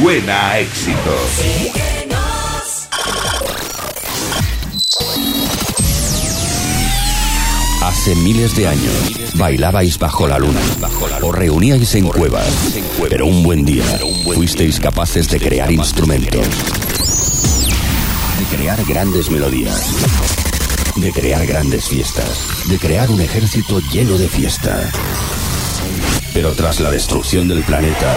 suena a éxito. Hace miles de años bailabais bajo la luna, os reuníais en cuevas, pero un buen día fuisteis capaces de crear instrumentos, de crear grandes melodías, de crear grandes fiestas, de crear un ejército lleno de fiesta. Pero tras la destrucción del planeta,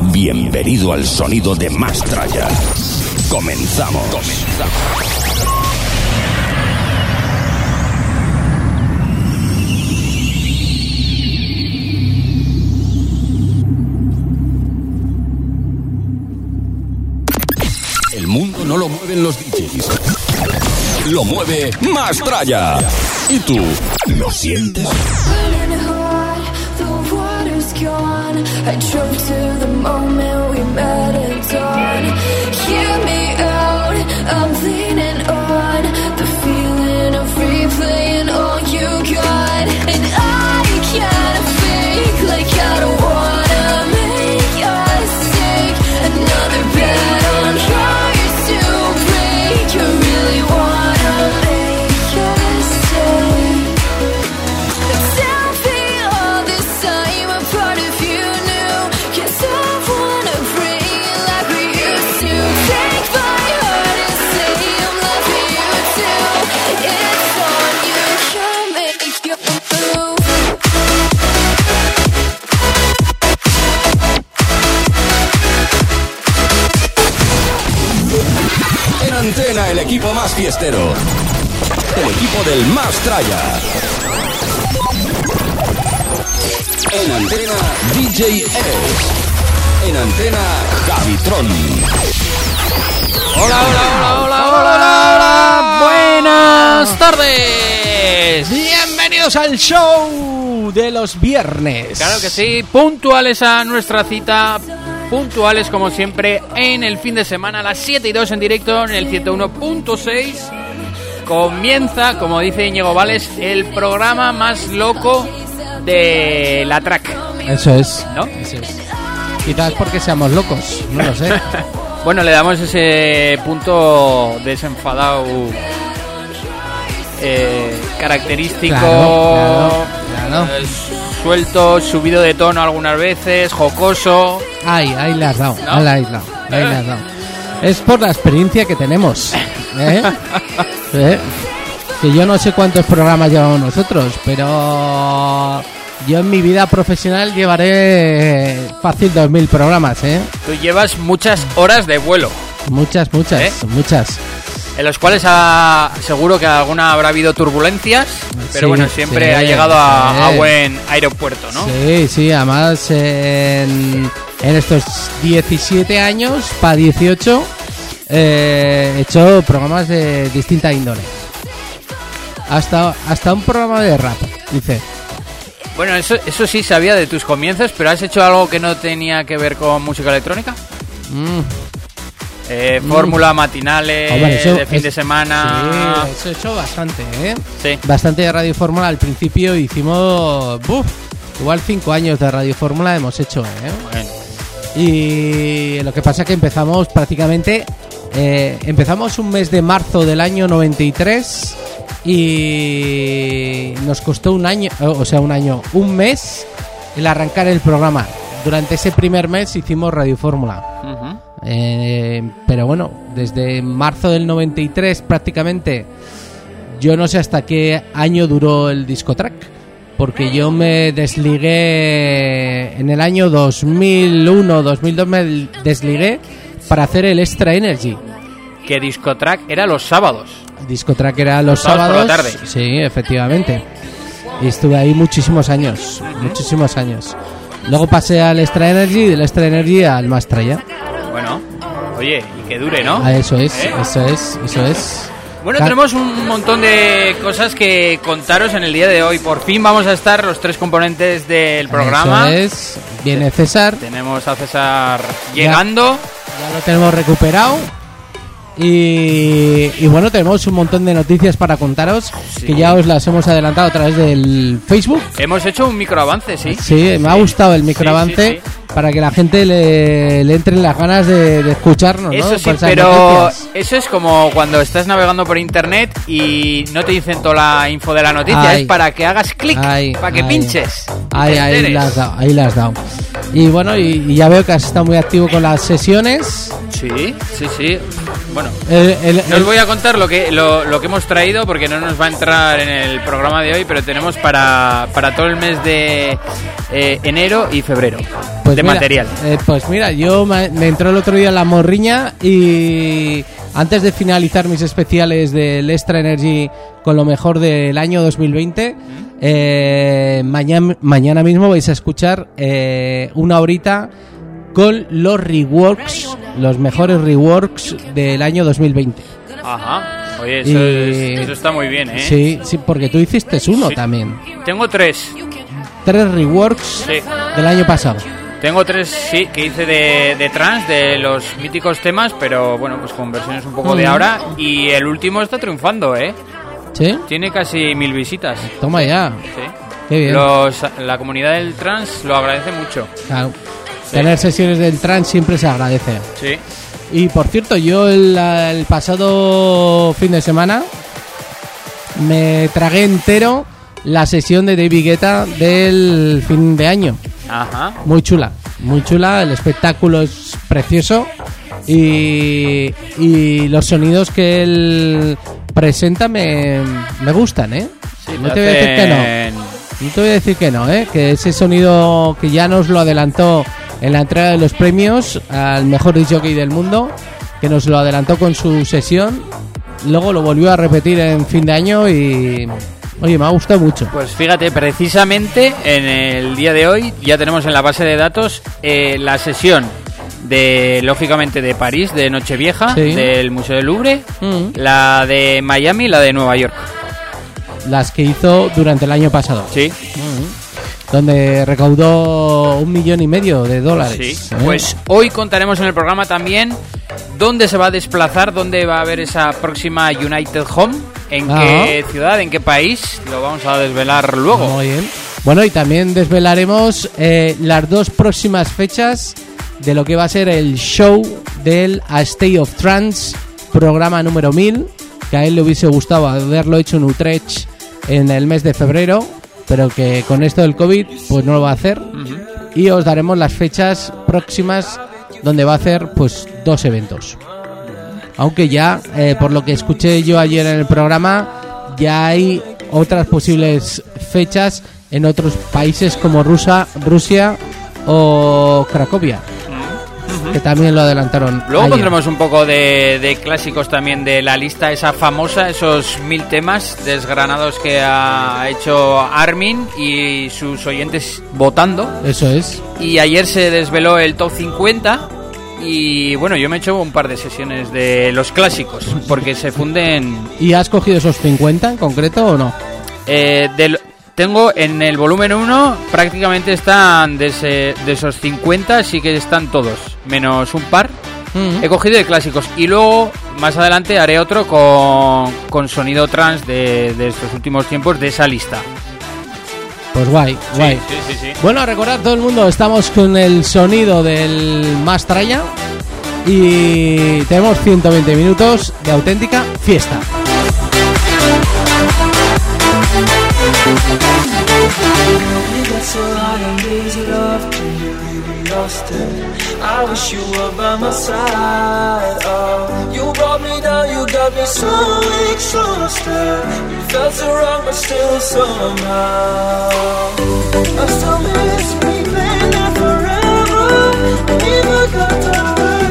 Bienvenido al sonido de Mastraya. Comenzamos. Comenzamos. El mundo no lo mueven los DJs. Lo mueve Mastraya. ¿Y tú? ¿Lo sientes? automatic el equipo más fiestero. El equipo del más traya. En antena, DJ S. En antena, Javitron. Hola, hola, hola, hola, hola, hola, Buenas tardes. Bienvenidos al show de los viernes. Claro que sí, puntuales a nuestra cita, puntuales como siempre en el fin de semana a las 7 y 2 en directo en el 101.6. Comienza, como dice Íñigo Vales, el programa más loco de la track, Eso es. ¿no? Eso es. Quizás porque seamos locos, no lo sé. Bueno, le damos ese punto desenfadado, eh, característico, Claro, claro, claro. Suelto, subido de tono algunas veces, jocoso. Ay, ahí le has dado, ¿No? ahí le has dado, ahí has dado. Es por la experiencia que tenemos. ¿eh? ¿Eh? Que yo no sé cuántos programas llevamos nosotros, pero yo en mi vida profesional llevaré fácil 2.000 programas, ¿eh? Tú llevas muchas horas de vuelo, Muchas, muchas, ¿Eh? muchas. En los cuales ha- seguro que alguna habrá habido turbulencias, pero Sí, bueno, siempre sí, ha llegado a buen aeropuerto, ¿no? Sí, sí, además en, en estos 17 años, para 18, eh, he hecho programas de distinta índole. Hasta, hasta un programa de rap, dice. Bueno, eso, eso sí sabía de tus comienzos, pero ¿has hecho algo que no tenía que ver con música electrónica? Mm, Eh, Fórmula, matinales, hombre, eso de fin es- de semana. Sí, eso he hecho bastante, ¿eh? Sí. Bastante de Radio Fórmula. Al principio hicimos, buf, igual 5 años de Radio Fórmula hemos hecho, ¿eh? Bueno, Y lo que pasa es que empezamos prácticamente. eh, empezamos un mes de marzo del año 93 y nos costó un año, o sea, un año, un mes el arrancar el programa. Durante ese primer mes hicimos Radio Fórmula. Eh, pero bueno, desde marzo del 93 prácticamente, yo no sé hasta qué año duró el discotrack, porque yo me desligué en el año 2001, 2002 me desligué para hacer el Extra Energy. Que Discotrack era los sábados. Discotrack era los sábados por la tarde. Sí, efectivamente. Y estuve ahí muchísimos años, muchísimos años. Luego pasé al Extra Energy y del Extra Energy al Mastraya. Bueno, Oye, y que dure, ¿no? Ah, eso es, ¿Eh? eso es, eso es. Bueno, tenemos un montón de cosas que contaros en el día de hoy. Por fin vamos a estar los tres componentes del programa. Eso es. Viene César, Tenemos a César llegando. ya lo tenemos recuperado. Y, y bueno, tenemos un montón de noticias para contaros Sí. que ya os las hemos adelantado a través del Facebook. Hemos hecho un microavance, ¿sí? Sí, me ha gustado el microavance sí, sí. para que la gente le, le entren las ganas de, de escucharnos, ¿no? Eso sí, Por esas pero noticias. eso es como cuando estás navegando por internet y no te dicen toda la info de la noticia, Ay. es para que hagas clic, Ay, para que ay. pinches. y Ahí, te ahí enteres. la has dado, ahí la has dado. Y bueno, y, y ya veo que has estado muy activo con las sesiones. Sí, sí, sí. Bueno, El- el- no el- os voy a contar lo que, lo, lo que hemos traído porque no nos va a entrar en el programa de hoy, pero tenemos para, para todo el mes de eh, enero y febrero pues de mira, material. eh, pues mira, yo me, me entró el otro día la morriña y antes de finalizar mis especiales del Extra Energy con lo mejor del año 2020, eh, mañana, mañana mismo vais a escuchar eh, una horita con los reworks, los mejores reworks del año 2020. Ajá. Oye, eso, Y- es- eso está muy bien, ¿eh? Sí, sí, porque tú hiciste uno Sí. también. Tengo tres. Tres reworks Sí. del año pasado. Tengo tres, sí, que hice de, de trans, de los míticos temas, pero bueno, pues con versiones un poco de Mm. ahora. Y el último está triunfando, ¿eh? ¿Sí? Tiene casi mil visitas. Toma ya. Sí. Qué bien. Los, la comunidad del trans lo agradece mucho. Claro. Tener sesiones del trans siempre se agradece. Sí. Y por cierto, yo el, el pasado fin de semana me tragué entero la sesión de David Guetta del fin de año. Ajá. Muy chula, muy chula, el espectáculo es precioso y, y los sonidos que él presenta me, me gustan, ¿eh? Sí, no te voy a decir que no. No te voy a decir que no, ¿eh? que ese sonido que ya nos lo adelantó en la entrega de los premios al mejor disc jockey del mundo, que nos lo adelantó con su sesión, luego lo volvió a repetir en fin de año y, oye, me ha gustado mucho. Pues fíjate, precisamente en el día de hoy ya tenemos en la base de datos eh, la sesión de, lógicamente, de París, de Nochevieja, Sí. del Museo del Louvre, Mm. la de Miami y la de Nueva York. Las que hizo durante el año pasado, Sí, donde recaudó un millón y medio de dólares. sí. ¿eh? Pues hoy contaremos en el programa también dónde se va a desplazar, dónde va a haber esa próxima United Home, en qué ciudad, en qué país, lo vamos a desvelar luego. Muy bien. Bueno, y también desvelaremos eh, las dos próximas fechas de lo que va a ser el show del A State of Trance, programa número 1000, que a él le hubiese gustado haberlo hecho en Utrecht en el mes de febrero, pero que con esto del COVID pues no lo va a hacer. Y os daremos las fechas próximas donde va a hacer pues dos eventos. Aunque ya, eh, por lo que escuché yo ayer en el programa, ya hay otras posibles fechas en otros países como Rusia, Rusia o Cracovia, que también lo adelantaron. Luego ayer. pondremos un poco de, de clásicos también de la lista esa famosa, esos mil temas desgranados que ha hecho Armin y sus oyentes votando. Eso es. Y ayer se desveló el top 50 y bueno, yo me he hecho un par de sesiones de los clásicos porque se funden... ¿Y has cogido esos 50 en concreto o no? eh, del- tengo en el volumen 1 prácticamente están de, ese- de esos 50, sí que están todos, menos un par. He cogido de clásicos y luego más adelante haré otro con, con sonido trans de, de estos últimos tiempos de esa lista. Pues guay, guay. sí, sí, sí. Bueno, recordad todo el mundo, estamos con el sonido del Mastraya y tenemos 120 minutos de auténtica fiesta. Got so high and easy love till you really lost it. I wish you were by my side. Oh, you brought me down, you got me so exhausted. You felt so wrong, but still somehow. I still miss replaying that forever. Never got away.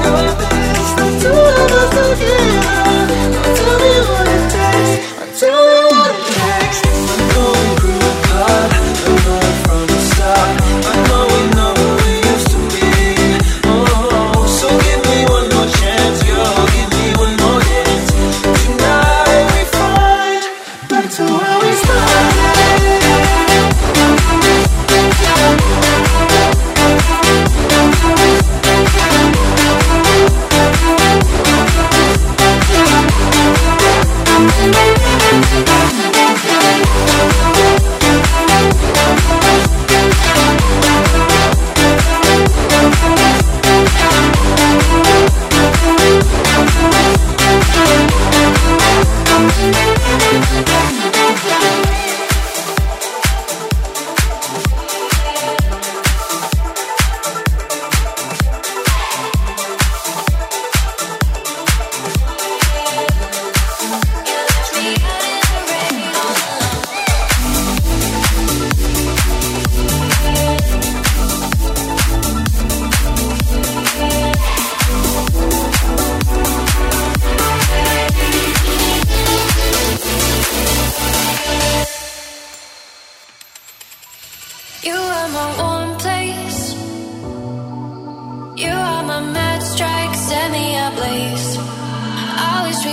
Now I miss the two of us. Now tell me what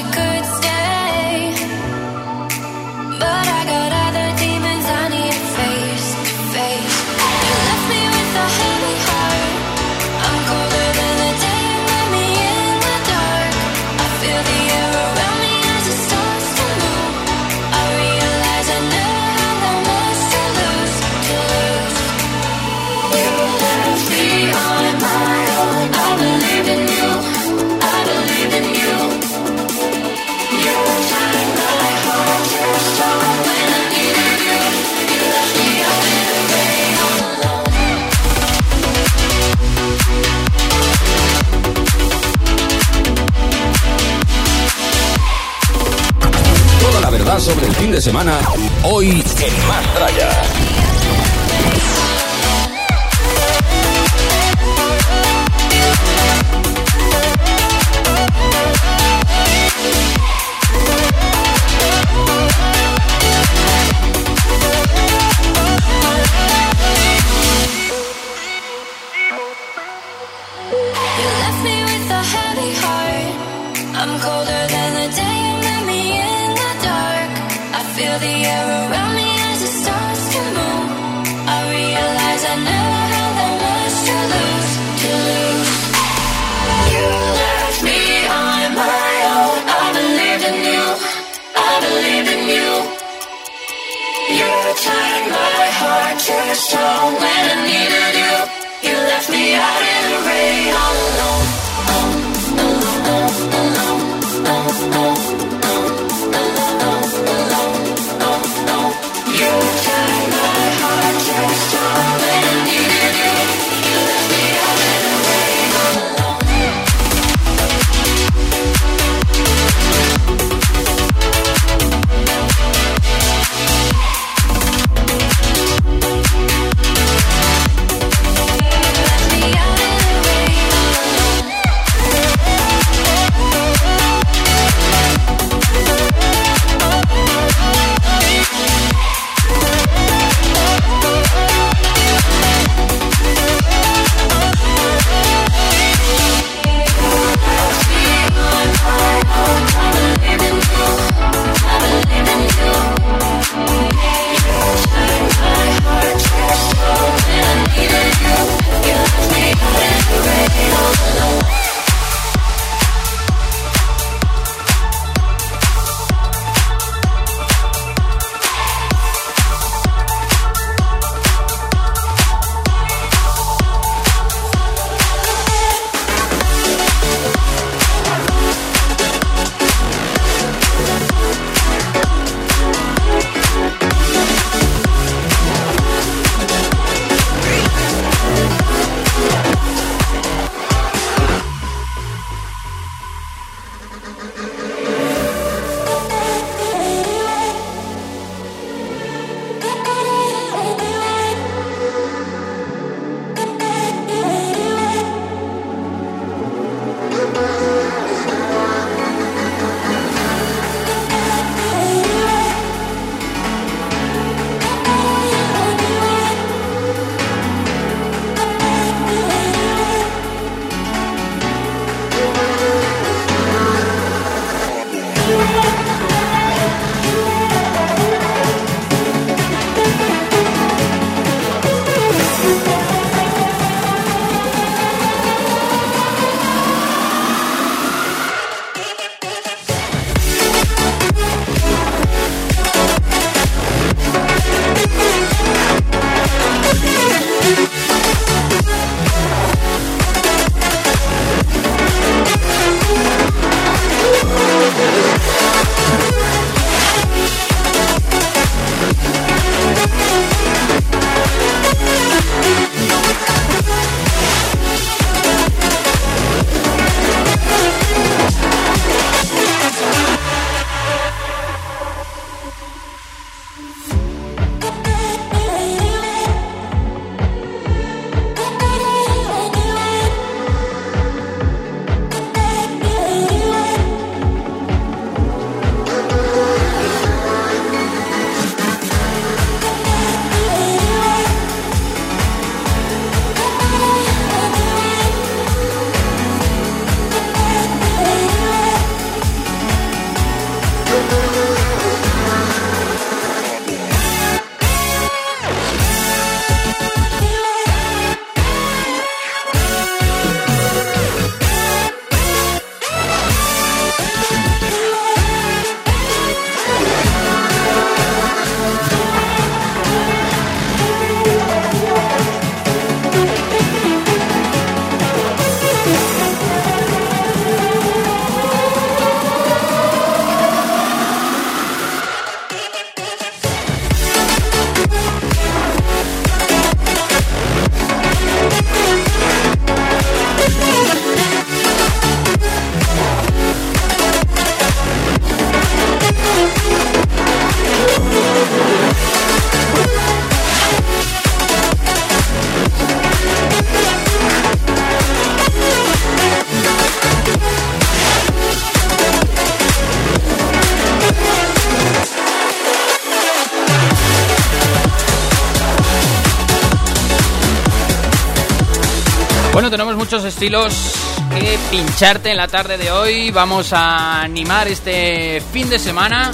Good. El fin de semana, hoy en Más Traya. Muchos estilos que pincharte en la tarde de hoy. Vamos a animar este fin de semana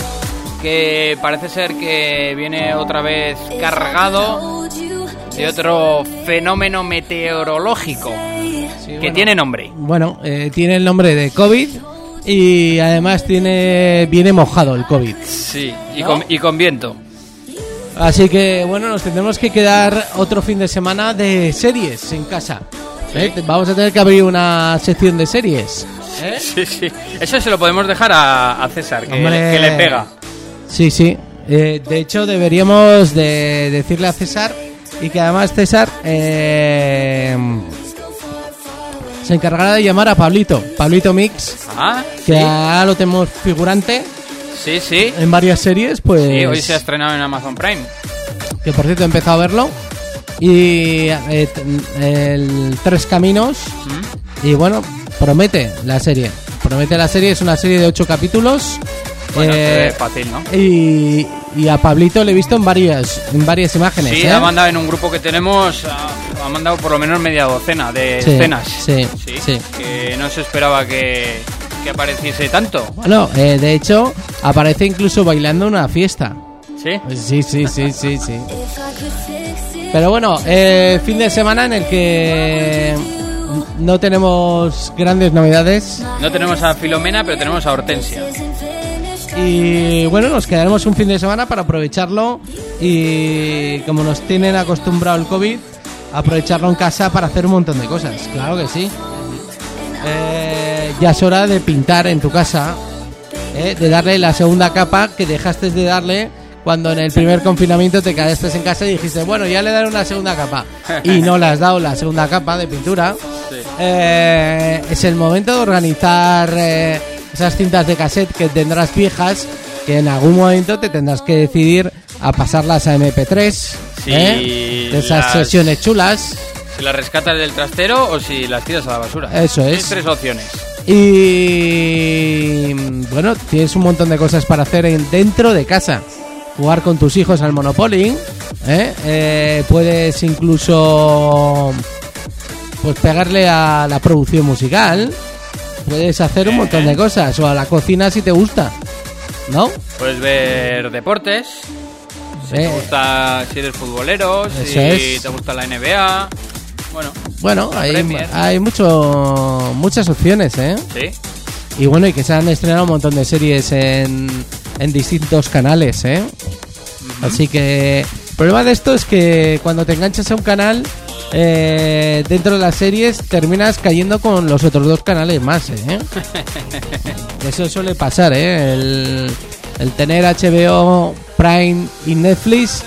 que parece ser que viene otra vez cargado de otro fenómeno meteorológico que tiene nombre. Bueno, eh, tiene el nombre de COVID y además tiene viene mojado el COVID. Sí, y, con, y con viento. Así que bueno, nos tendremos que quedar otro fin de semana de series en casa. ¿Eh? Vamos a tener que abrir una sección de series. ¿eh? Sí, sí. Eso se lo podemos dejar a, a César, que, le pega. Sí, sí. Eh, de hecho, deberíamos de decirle a César y que además César eh, se encargará de llamar a Pablito, Pablito Mix, Ah, que sí, ahora lo tenemos figurante sí, sí. en varias series, pues Sí, hoy se ha estrenado en Amazon Prime. que por cierto he empezado a verlo y eh, el Tres Caminos ¿Mm? y bueno promete la serie, promete la serie es una serie de ocho capítulos. Bueno, eh, fácil, ¿no? y, y a Pablito le he visto en varias en varias imágenes. Sí, ¿eh? ha mandado en un grupo que tenemos, ha, ha mandado por lo menos media docena de Sí, escenas. sí, sí. Que no se esperaba que, que apareciese tanto. Bueno, eh, de hecho, aparece incluso bailando una fiesta. Sí. Sí, sí, sí, sí, sí. Pero bueno, eh, fin de semana en el que no tenemos grandes novedades No tenemos a Filomena, pero tenemos a Hortensia. y bueno, nos quedaremos un fin de semana para aprovecharlo y como nos tienen acostumbrado el COVID, aprovecharlo en casa para hacer un montón de cosas. Claro que sí. Eh, ya es hora de pintar en tu casa, eh, de darle la segunda capa que dejaste de darle cuando en el primer confinamiento te quedaste en casa y dijiste, bueno, ya le daré una segunda capa. Y no le has dado la segunda capa de pintura. Eh, es el momento de organizar eh, esas cintas de cassette que tendrás viejas, que en algún momento te tendrás que decidir a pasarlas a MP3. Sí, ¿eh? De esas las- sesiones chulas. Si las rescatas del trastero o si las tiras a la basura. Eso es. Tienes tres opciones. Y bueno, tienes un montón de cosas para hacer en- dentro de casa. Jugar con tus hijos al Monopoly. ¿eh? Eh, puedes incluso pues pegarle a la producción musical. Puedes hacer un montón de cosas. O a la cocina si te gusta. ¿No? Puedes ver deportes. Si Eh, te gusta, si eres futbolero, si es. te gusta la NBA. Bueno, bueno, hay, Premier. hay mucho, muchas opciones, ¿eh? sí. Y bueno, y que se han estrenado un montón de series en, en distintos canales, ¿eh? Así que el problema de esto es que cuando te enganchas a un canal, eh, dentro de las series terminas cayendo con los otros dos canales más, ¿eh? Eso suele pasar, ¿eh? El, el tener HBO, Prime y Netflix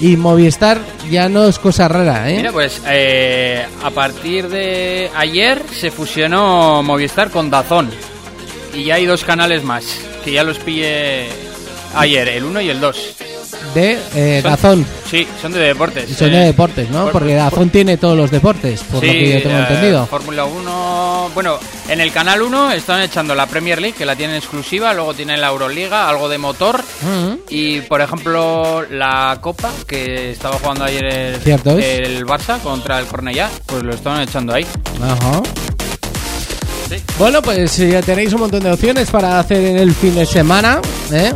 y Movistar ya no es cosa rara, ¿eh? Mira, pues eh, a partir de ayer se fusionó Movistar con Dazón. Y ya hay dos canales más, que ya los pillé ayer, el 1 y el 2. de eh, Dazón. Sí, son de deportes. Y son eh, de deportes, ¿no? por- Porque por- Dazón tiene todos los deportes, por lo Sí, que yo tengo eh, entendido. Fórmula 1. Bueno, en el canal 1 están echando la Premier League, que la tienen exclusiva. Luego tienen la Euroliga, algo de motor. Y por ejemplo, la Copa, que estaba jugando ayer el, Barça contra el Cornellá, pues lo estaban echando ahí. Ajá. Sí. Bueno, pues ya tenéis un montón de opciones para hacer en el fin de semana, ¿eh?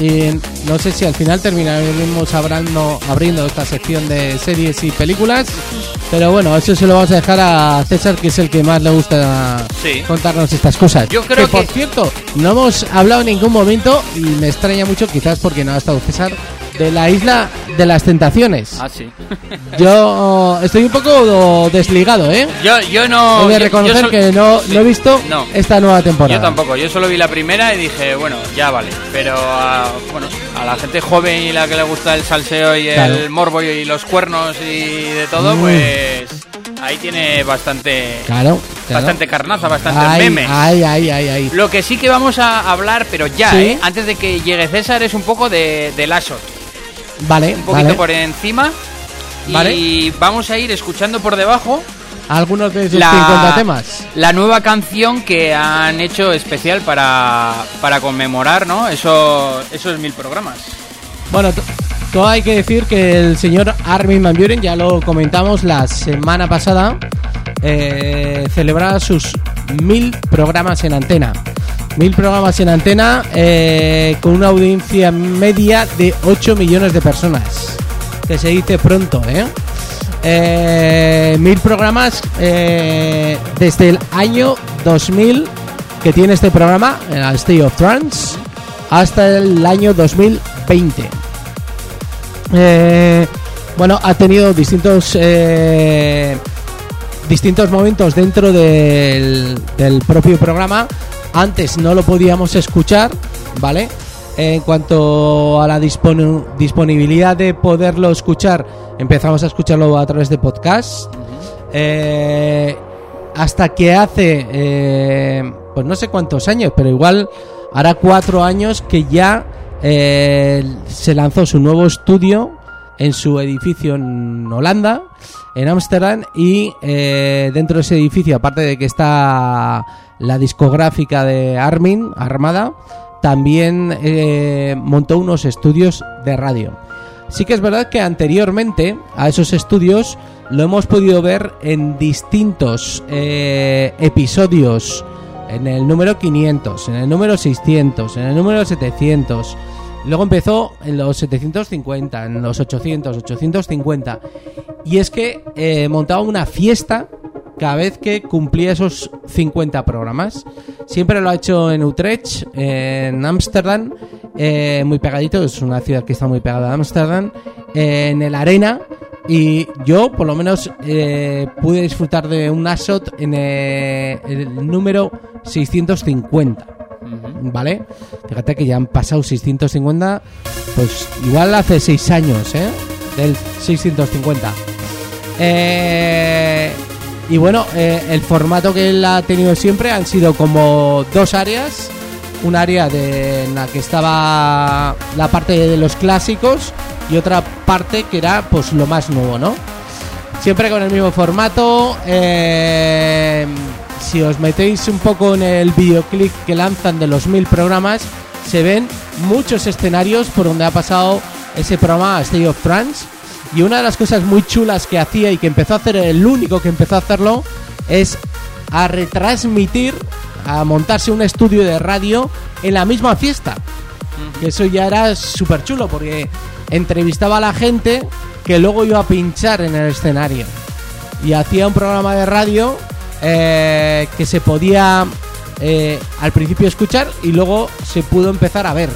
Y no sé si al final terminaremos abriendo, abriendo esta sección de series y películas, pero bueno, eso se lo vamos a dejar a César, que es el que más le gusta Sí. contarnos estas cosas. Yo creo por que- cierto, no hemos hablado en ningún momento, y me extraña mucho, quizás porque no ha estado César, de la isla de las tentaciones. Ah, sí. Yo estoy un poco desligado, ¿eh? yo, yo no. He de reconocer yo que no, sí. no he visto No. esta nueva temporada. Yo tampoco, yo solo vi la primera y dije, bueno, ya vale. Pero a, bueno, a la gente joven y la que le gusta el salseo y Claro. el morbo y los cuernos y de todo, Mm. pues ahí tiene bastante, Claro, claro. bastante carnaza, bastante ay, memes. Ay, ay, ay, ay. Lo que sí que vamos a hablar, pero ya, Sí. ¿eh? antes de que llegue César, es un poco de, de Lashot. Vale, Un poquito vale. por encima. Vale. Y vamos a ir escuchando por debajo Algunos de la, 50 temas. la nueva canción que han hecho especial para, para conmemorar, ¿no? Eso, esos mil programas. Bueno, todo hay que decir que el señor Armin Van Buren, ya lo comentamos la semana pasada, eh, celebraba sus mil programas en antena. Mil programas en antena eh, con una audiencia media de 8 millones de personas. Que se dice pronto, ¿eh? Eh, mil programas eh, desde el año 2000 que tiene este programa, el State of Trance, hasta el año 2020. Eh, bueno, ha tenido distintos distintos momentos dentro del propio programa. Antes no lo podíamos escuchar, ¿vale? En cuanto a la disponi- disponibilidad de poderlo escuchar, empezamos a escucharlo a través de podcast. Eh, hasta que hace, eh, pues no sé cuántos años, pero igual hará cuatro años que ya eh, se lanzó su nuevo estudio en su edificio en Holanda, en Ámsterdam, y dentro de ese edificio, aparte de que está la discográfica de Armin, Armada, también eh, montó unos estudios de radio. Sí que es verdad que anteriormente a esos estudios lo hemos podido ver en distintos eh, episodios, en el número 500, en el número 600, en el número 700. Luego empezó en los 750, en los 800, 850. Y es que eh, montaba una fiesta cada vez que cumplía esos 50 programas. Siempre lo ha hecho en Utrecht, en Ámsterdam, eh, muy pegadito, es una ciudad que está muy pegada a Ámsterdam, eh, en el Arena. Y yo, por lo menos, eh, pude disfrutar de un Asot en eh, el número 650. ¿Vale? Fíjate que ya han pasado 650, pues igual hace 6 años, ¿eh? Del 650. Eh, y bueno, eh, el formato que él ha tenido siempre han sido como dos áreas. Un área de, en la que estaba la parte de los clásicos y otra parte que era pues lo más nuevo, ¿no? Siempre con el mismo formato. eh, si os metéis un poco en el videoclip que lanzan de los mil programas, se ven muchos escenarios por donde ha pasado ese programa State of Trance. Y una de las cosas muy chulas que hacía y que empezó a hacer, el único que empezó a hacerlo, es a retransmitir, a montarse un estudio de radio en la misma fiesta. Que eso ya era súper chulo porque entrevistaba a la gente que luego iba a pinchar en el escenario. Y hacía un programa de radio eh, que se podía eh, al principio escuchar y luego se pudo empezar a ver.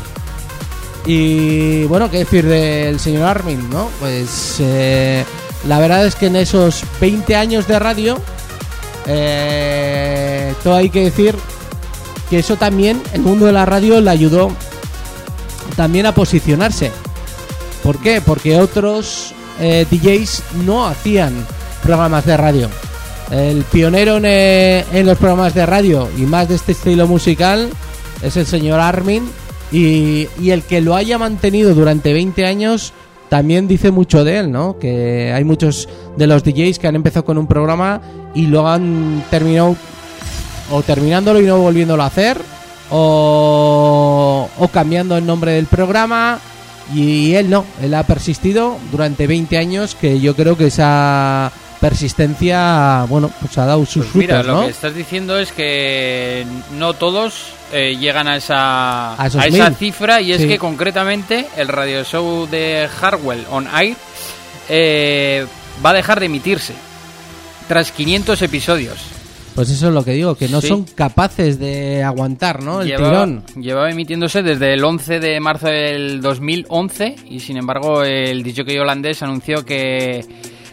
Y bueno, qué decir del señor Armin, ¿no? Pues eh, la verdad es que en esos 20 años de radio, eh, todo hay que decir que eso también, el mundo de la radio le ayudó también a posicionarse. ¿Por qué? Porque otros eh, DJs no hacían programas de radio. El pionero en, en los programas de radio y más de este estilo musical es el señor Armin y, el que lo haya mantenido durante 20 años también dice mucho de él, ¿no? Que hay muchos de los DJs que han empezado con un programa y lo han terminado o terminándolo y no volviéndolo a hacer o, o cambiando el nombre del programa y él no, él ha persistido durante 20 años que yo creo que esa persistencia, bueno, pues ha dado sus Pues mira, frutos, lo que estás diciendo es que no todos eh, llegan a esa, A esa cifra y es Sí. que concretamente el radio show de Harwell on Air eh, va a dejar de emitirse tras 500 episodios. Pues eso es lo que digo, que no Sí. son capaces de aguantar, ¿no? El llevaba, tirón. llevaba emitiéndose desde el 11 de marzo del 2011 y sin embargo el disjockey holandés anunció que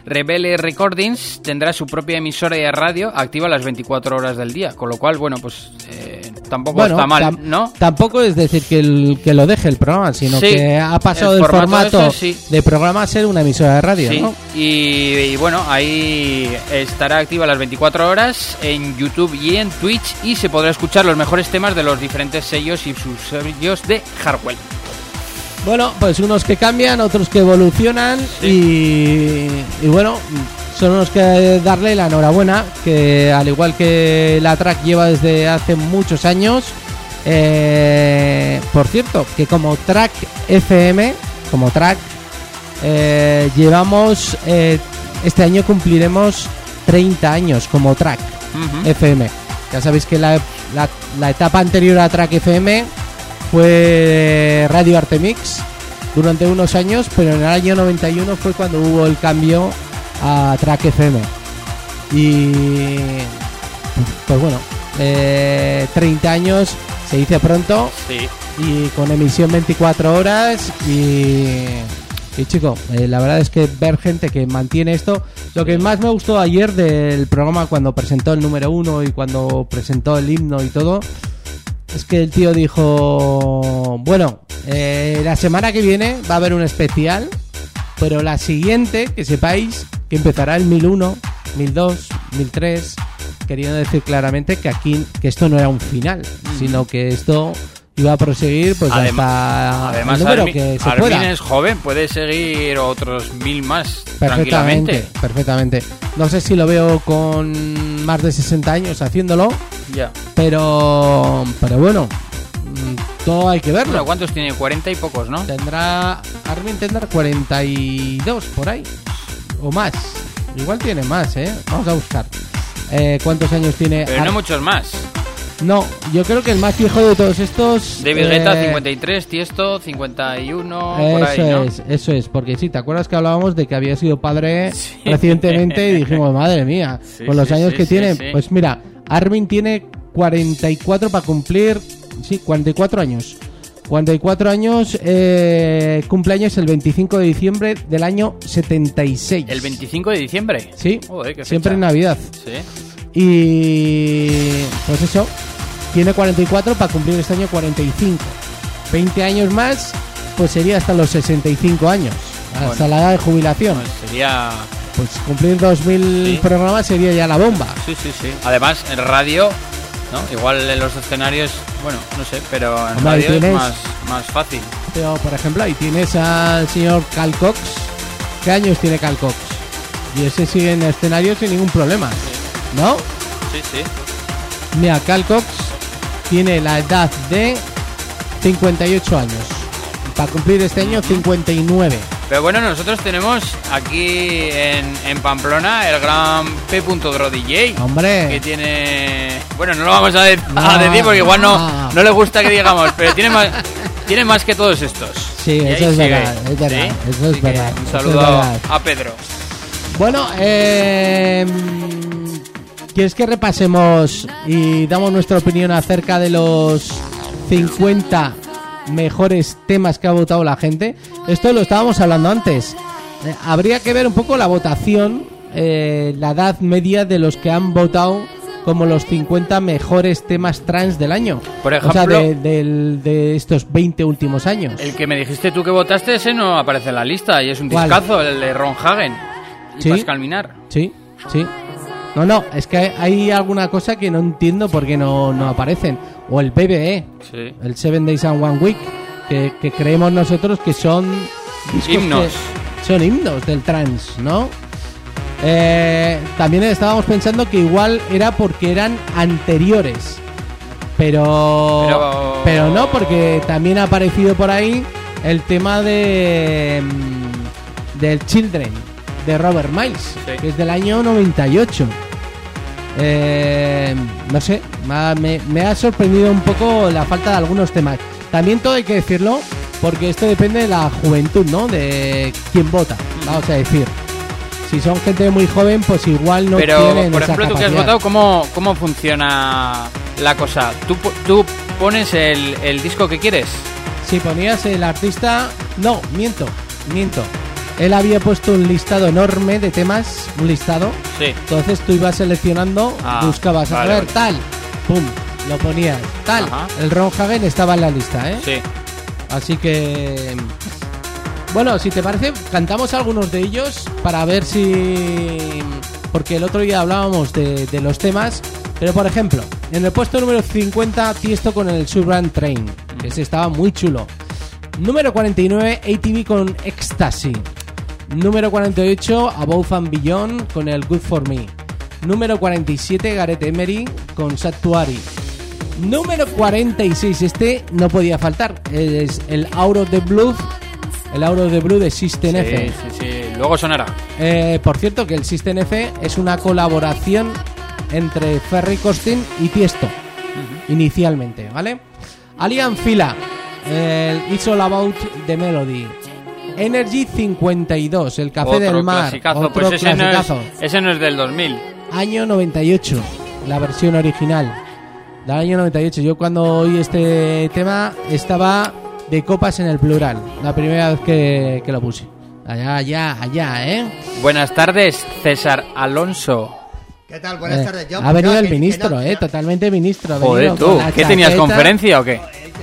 Rebelle Recordings tendrá su propia emisora de radio activa las 24 horas del día, con lo cual, bueno, pues eh, tampoco Bueno, está mal, tam- ¿no? Tampoco es decir que, el- que lo deje el programa, sino Sí, que ha pasado el del formato formato, ese, sí. de programa a ser una emisora de radio, Sí, ¿no? y, y bueno, ahí estará activa las 24 horas en YouTube y en Twitch y se podrá escuchar los mejores temas de los diferentes sellos y subsellos de Harwell. Bueno, pues unos que cambian, otros que evolucionan y, y bueno, son unos que darle la enhorabuena, que al igual que la track lleva desde hace muchos años, eh, por cierto, que como track FM, como track, eh, llevamos, eh, este año cumpliremos 30 años como track. FM. Ya sabéis que la, la- la etapa anterior a track FM fue Radio Artemix durante unos años, pero en el año 91 fue cuando hubo el cambio a track FM. Y pues bueno, eh, 30 años se dice pronto Sí. y con emisión 24 horas y, y chico, eh, la verdad es que ver gente que mantiene esto, lo que más me gustó ayer del programa cuando presentó el número uno y cuando presentó el himno y todo, es que el tío dijo, bueno, eh, la semana que viene va a haber un especial, pero la siguiente, que sepáis, que empezará el 1001, 1002, 1003, queriendo decir claramente que aquí, que esto no era un final, sino que esto iba a proseguir pues Además, hasta además el número Armin, que se Armin pueda. es joven, puede seguir otros mil más Perfectamente, tranquilamente. perfectamente. No sé si lo veo con más de 60 años haciéndolo, Ya. pero pero bueno, mm, todo hay que verlo. Bueno, ¿cuántos tiene? 40 y pocos, ¿no? Tendrá. Armin tendrá 42 por ahí. O más. Igual tiene más, ¿eh? Vamos a buscar. Eh, ¿Cuántos años tiene? Pero Ar- no muchos más. No, yo creo que el más viejo de todos estos. David eh, Guetta 53, Tiesto 51, por ahí, Eso ¿no? es, eso es, porque sí, ¿te acuerdas que hablábamos de que había sido padre recientemente y dijimos, madre mía, Sí, con los sí, años que tiene? Pues mira, Armin tiene 44 para cumplir, sí, 44 años. 44 años, eh, cumpleaños el 25 de diciembre del año 76. El 25 de diciembre. Sí, Joder, qué siempre en Navidad. Sí. Y pues eso, tiene 44 para cumplir este año 45. 20 años más, pues sería hasta los 65 años, hasta la edad de jubilación. Pues sería... Pues cumplir 2000 Sí. programas sería ya la bomba. Sí, sí, sí. Además, en radio, ¿no? Igual en los escenarios, bueno, no sé, pero en Hombre, radio es más, más fácil. Pero, por ejemplo, ahí tienes al señor Cal Cox. ¿Qué años tiene Cal Cox? Y ese sigue en escenario sin ningún problema. ¿No? Sí, sí. Mira, Cal Cox tiene la edad de 58 años. Para cumplir este año 59. Pero bueno, nosotros tenemos aquí en, en Pamplona el gran P. DJ. Que Hombre, tiene. Bueno, no lo vamos a, de- No, a decir porque igual no, no. no le gusta que digamos, pero tiene más, tiene más que todos estos. Sí, eso es verdad, es verdad, eso es que verdad, Un eso saludo a Pedro. bueno, eh, ¿quieres que repasemos y damos nuestra opinión acerca de los 50 mejores temas que ha votado la gente? Esto lo estábamos hablando antes. Eh, habría que ver un poco la votación, eh, la edad media de los que han votado como los 50 mejores temas trans del año. Por o sea, ejemplo- de, del- de estos 20 últimos años. El que me dijiste tú que votaste, ese no aparece en la lista y es un ¿Cuál? discazo, el de Ron Hagen y Sí. Pascal Minar. Sí, sí. No, no, es que hay- alguna cosa que no entiendo por qué no, no aparecen. O el PBE, Sí. el Seven Days and One Week, que, que creemos nosotros que son Himnos. que- son himnos del trans, ¿no? Eh, también estábamos pensando que igual era porque eran anteriores. Pero, Pero- pero no, porque también ha aparecido por ahí el tema de mm, del Children de Robert Miles, Sí. que es del año 98. Eh, no sé, me ha, me- ha sorprendido un poco la falta de algunos temas. También todo hay que decirlo, porque esto depende de la juventud, ¿no? De quién vota, vamos a decir. Si son gente muy joven, pues igual no Pero, tienen por esa ejemplo, tú que has votado, ¿cómo, cómo funciona la cosa? ¿Tú, tú pones el, el disco que quieres? Si ponías el artista... No, miento, miento. Él había puesto un listado enorme de temas, un listado. Sí. Entonces tú ibas seleccionando, Ah, buscabas, a ver, vale. tal, pum, lo ponías, tal. Ajá. El Ron Hagen estaba en la lista, ¿eh? Sí. Así que... Bueno, si te parece, cantamos algunos de ellos para ver si... Porque el otro día hablábamos de, de los temas, pero por ejemplo, en el puesto número 50, Tiesto con el Suburban Train, que ese estaba muy chulo. Número 49, ATV con Ecstasy. Número 48, Above and Beyond con el Good For Me. Número 47, Gareth Emery con Sanctuary. Número 46, este no podía faltar. Es el Out of the Blue. El Out of the Blue de System Sí, F. sí, sí. luego sonará. Eh, por cierto, que el System F es una colaboración entre Ferry Costin y Tiesto, inicialmente, ¿vale? Alien Fila, el It's All About the Melody. Energy 52, el Café Otro del Mar. clasicazo. otro Pues ese no, es, ese no es del 2000. Año 98, la versión original. Del año 98. Yo cuando oí este tema estaba de copas en el plural. La primera vez que, que lo puse. Allá, allá, allá, ¿eh? Buenas tardes, César Alonso. ¿Qué tal? Buenas Eh, tardes. Yo, ha venido no, el que- que ministro, no- ¿eh? no- Totalmente ministro. ha Joder, tú, ¿qué tenías conferencia o qué?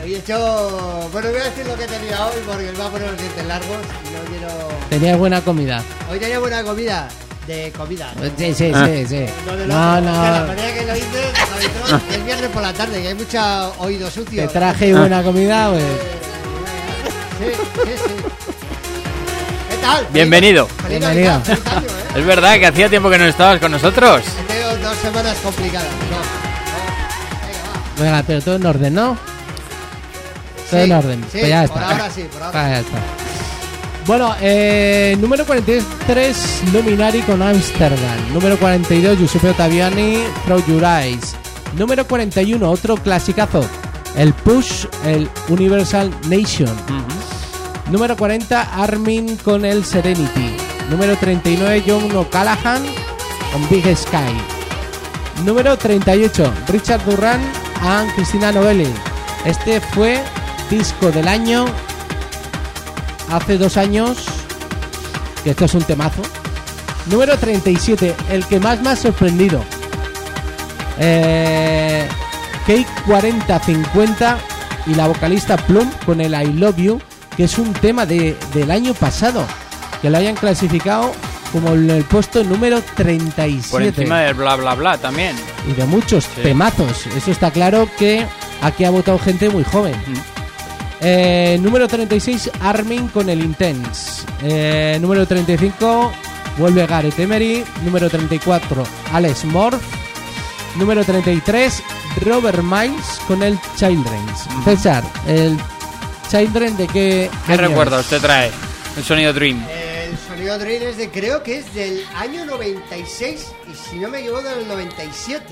Eh, Había hecho... Bueno, voy a decir lo que tenía hoy porque me va a poner los dientes largos y no quiero... Tenía buena comida. Hoy tenía buena comida. De comida. ¿no? Sí, sí, Ah. sí, sí. No, de No, loco. O sea, la no. manera que lo hice, habitual, el viernes por la tarde, que hay mucho oído sucio. Te traje buena comida, pues. Sí, sí, sí. ¿Qué tal? Bienvenido. Feliz Bienvenido. Navidad, feliz año, ¿eh? Es verdad que hacía tiempo que no estabas con nosotros. He tenido dos semanas complicadas. No, no. Venga, pero todo en orden, ¿no? Todo en orden. sí, pues ya por está. ahora sí, por ahora. Ah, ya está. Bueno, eh, número 43, Luminari con Amsterdam. Número 42, Giuseppe Ottaviani, Throw Your Eyes. Número 41, otro clasicazo, el Push, el Universal Nation. Número 40, Armin con el Serenity. Número 39, John O'Callaghan con Big Sky. Número 38, Richard Durran and Cristina Novelli. Este fue disco del año hace dos años. Que esto es un temazo. Número 37, el que más me ha sorprendido. Eh, Cake 4050 y la vocalista Plum con el I Love You, que es un tema de, del año pasado. Que lo hayan clasificado como en el puesto número 37 Por encima del bla bla bla también. y de muchos temazos. Eso está claro que aquí ha votado gente muy joven. Mm. Eh, número 36, Armin con el Intense. Eh, número 35, vuelve Gareth Emery. Número 34, Alex Morph. Número 33, Robert Miles con el Children's. César, el Children de qué, ¿Qué año recuerdo es? usted trae? El sonido Dream. El sonido Dream es de, creo que es del año 96 y si no me equivoco del 97.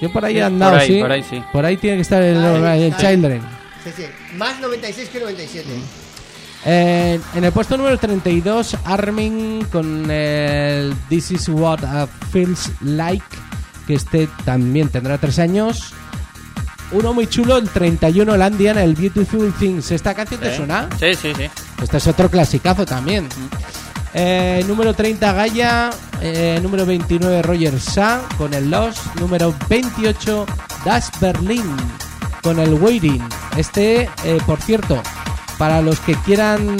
Yo por ahí he Por andado, ahí, sí. por ahí sí. Por ahí tiene que estar el, Ahí, el. Children. Sí, sí. Más 96 que 97. Eh, en el puesto número 32, Armin con el This is what a feels like, que este también tendrá tres años. Uno muy chulo, el 31, Landian, el Beautiful Things. ¿Esta canción te ¿Sí? suena? Sí, sí, sí. Este es otro clasicazo también. Eh, número 30, Gaia. Eh, número 29, Roger Sa con el Lost. Número 28, Das Berlin con el Waiting. Este, eh, por cierto, para los que quieran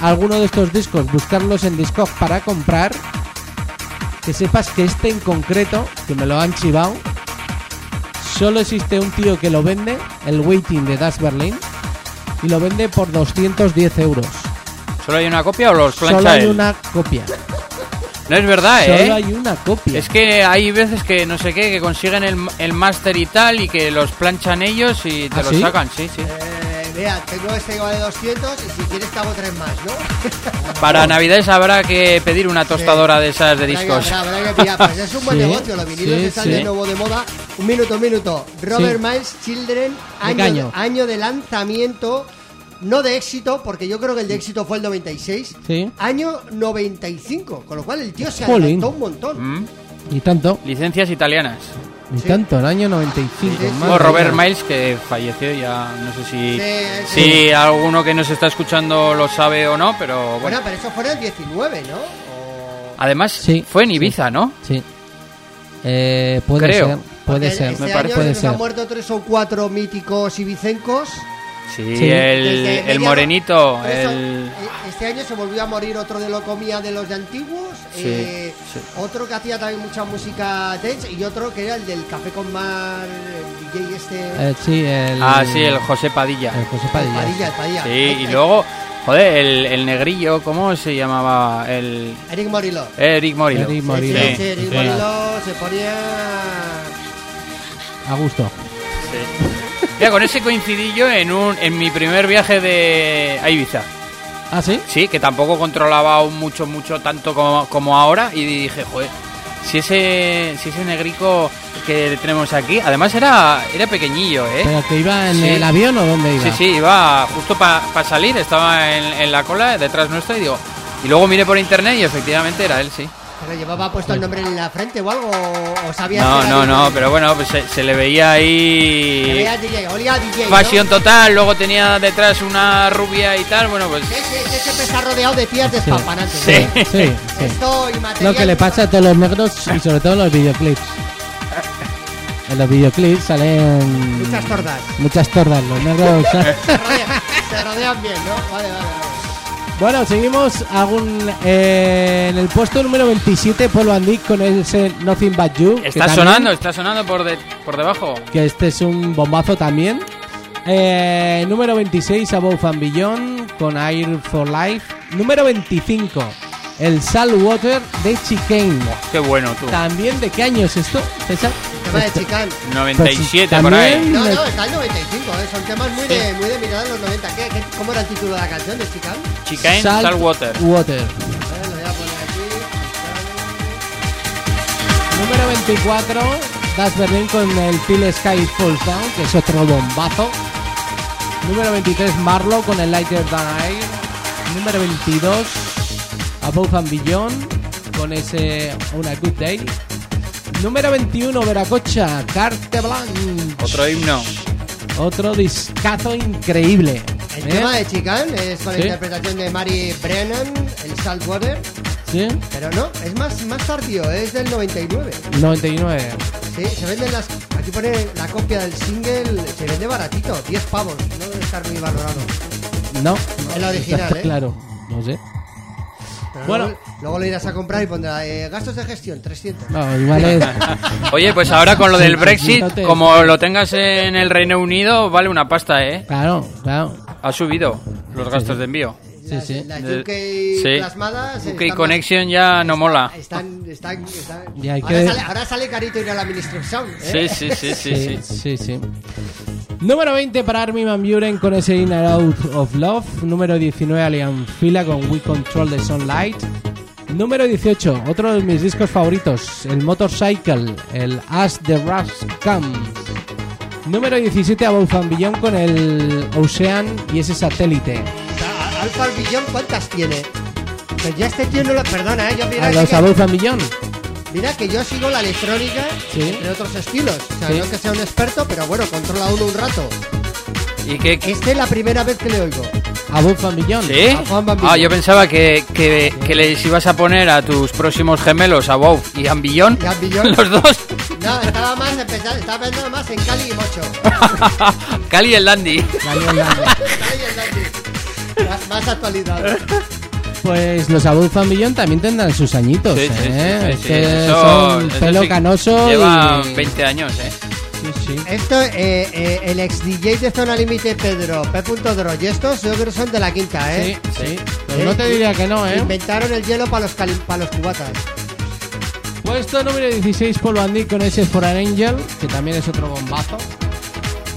alguno de estos discos, buscarlos en Discog para comprar, que sepas que este en concreto, que me lo han chivado, solo existe un tío que lo vende, el Waiting de Das Berlin, y lo vende por 210 euros. ¿Solo hay una copia o los plancha Solo hay una copia. No es verdad, Solo ¿eh? hay una copia. Es que hay veces que no sé qué, que consiguen el, el máster y tal y que los planchan ellos y te ¿Ah, los sí? sacan, sí, sí. Eh, mira, tengo este que vale 200 y si quieres te hago tres más, ¿no? Para Navidades habrá que pedir una tostadora de esas de Habrá que- discos. habrá- habrá que pillar. Pues es un buen Sí, negocio, los vinilos sí, están sí. de nuevo de moda. Un minuto, un minuto. Robert Sí. Miles Children, ¿De qué año, año? año de lanzamiento, no de éxito, porque yo creo que el de éxito fue el 96. Sí. Año 95, con lo cual el tío se adelantó un montón. ¿Mm? Ni tanto, Licencias italianas. ni Sí. tanto, el año 95. Sí, sí. O Robert. Miles, que falleció ya, no sé si, Sí, si alguno que nos está escuchando lo sabe o no, pero bueno. Bueno, pero eso fue en el 19, ¿no? O- Además, Sí, fue en sí. Ibiza, ¿no? Sí. Eh, puede Creo. ser, puede Porque ser. Este me año parece- puede ser. han muerto tres o cuatro míticos ibicencos. Sí, Sí. el, el morenito, el... eh, Este año se volvió a morir otro de Locomía de los de antiguos. Sí, eh, sí. Otro que hacía también mucha música dance. Y otro que era el del Café con Mar, el DJ este. Eh, sí, el. Ah, sí, el José Padilla. el José Padilla. Padilla, el Padilla. Sí, Eh, y luego, joder, el, el negrillo, ¿cómo se llamaba? El Eric Morillo. Eric Morillo. Eric Morillo. sí, Sí, sí, Eric sí. Morillo se ponía. A gusto. sí. Mira, con ese coincidí yo en, un, en mi primer viaje de a Ibiza. ¿Ah, sí? Sí, que tampoco controlaba mucho, mucho tanto como, como ahora. Y dije, joder, si ese, si ese negrico que tenemos aquí, además era, era pequeñillo, ¿eh? ¿Pero que iba en Sí. el avión o dónde iba? Sí, sí, iba justo para salir, estaba en, en la cola detrás nuestra y digo. Y luego miré por internet y efectivamente era él, sí. ¿Pero llevaba puesto el nombre en la frente o algo? ¿O sabías No, no, no, pero bueno, pues se, se le veía Se ahí. veía DJ, olía a DJ. ¿no? Pasión total, luego tenía detrás una rubia y tal, bueno, pues. Ese, ese rodeado de tías despampanantes. Sí. ¿eh? Sí, sí. Esto y material. Lo que le pasa a todos los negros y sobre todo en los videoclips. En los videoclips salen Muchas tordas. muchas tordas. Los negros. Se rodean, se rodean bien, ¿no? Vale, vale, vale. Bueno, seguimos algún, eh, en el puesto número 27, Paul Van Dyk con ese Nothing But You. Está también- sonando, está sonando por, de- por debajo. Que este es un bombazo también. Eh, número 26, Above and Beyond con Air for Life. Número 25, el Saltwater de Chicane. Qué bueno tú. También, ¿de qué año es esto, César? Tema de Este- Chicán. 97 por también- ahí. No, no, está el 95, ¿eh? Son temas muy de, muy de mirada en los 90. ¿Qué, qué, cómo era el título de la canción de Chicán? Chicane Salt Saltwater. Water. A ver, lo voy a poner aquí. Número 24, Das Berlin con el Till Sky Falls Down, que es otro bombazo. Número 23, Marlow con el Lighter Than Air. Número 22, Above and Beyond con ese Una Good Day. Número 21, Veracocha, Carte Blanche. Otro himno. Otro discazo increíble. El ¿eh? tema de Chicán es con la interpretación de Mary Brennan, el Saltwater. ¿Sí? Pero no, es más, más tardío, es del 99. 99. Sí, se venden las. Aquí pone la copia del single, se vende baratito, 10 pavos, no debe estar muy valorado. No. El original, está ¿eh? Claro, no sé. Pero Bueno. luego, luego lo irás a comprar y pondrá eh, gastos de gestión, 300. No, igual es. Oye, pues ahora con lo del Brexit, como lo tengas en el Reino Unido, vale una pasta, ¿eh? Claro, claro. Ha subido los gastos de envío. Sí, las, sí. las De- UK sí. plasmadas. UK están Connection ya no mola. más- Están, están, están- Y ahora, que- sale, ahora sale carito ir a la Ministry of Sound. ¿eh? Sí, sí, sí, sí, sí. sí, sí. Número 20 para Armin Van Buren con ese In and Out of Love. Número 19 Alien Fila con We Control the Sunlight. Número 18, otro de mis discos favoritos, el Motorcycle, el As the Rush Comes. Número 17 Above and Beyond con el Ocean y ese satélite. A- Alfa Billón, ¿cuántas tiene? Pues ya este tío no lo. Perdona, ¿eh? Yo mira, A que- los Above and Beyond. mira que yo sigo la electrónica Sí. de otros estilos. O sea, Sí. no que sea un experto, pero bueno, controla uno un rato. ¿Y qué? Este es la primera vez que le oigo. And Beyond. ¿Sí? A Juan Van Ah, Billon. yo pensaba que, que, que les ibas a poner a tus próximos gemelos, a Bob y Ambillón, Y Ambillón. los dos, No, estaba más empezando, estaba pensando más en Cali y Mocho. Cali y el Dandy. Daniel Landa. Cali y el Dandy. Más, más actualidad. Pues los Above Beyond también tendrán sus añitos, Sí, sí, sí, ¿eh? sí, Es sí. que Eso- son eso pelo sí, canoso Lleva y... 20 años, ¿eh? Sí, sí. Esto, eh, eh, el ex DJ de Zona Límite, Pedro, P.Dro, y estos yo creo que son de la quinta, ¿eh? Sí, sí. Pero no te diría que no, ¿eh? Inventaron el hielo para los, cali- pa' los cubatas. Puesto número 16, Paul Van Dyk con ese For an Angel, que también es otro bombazo.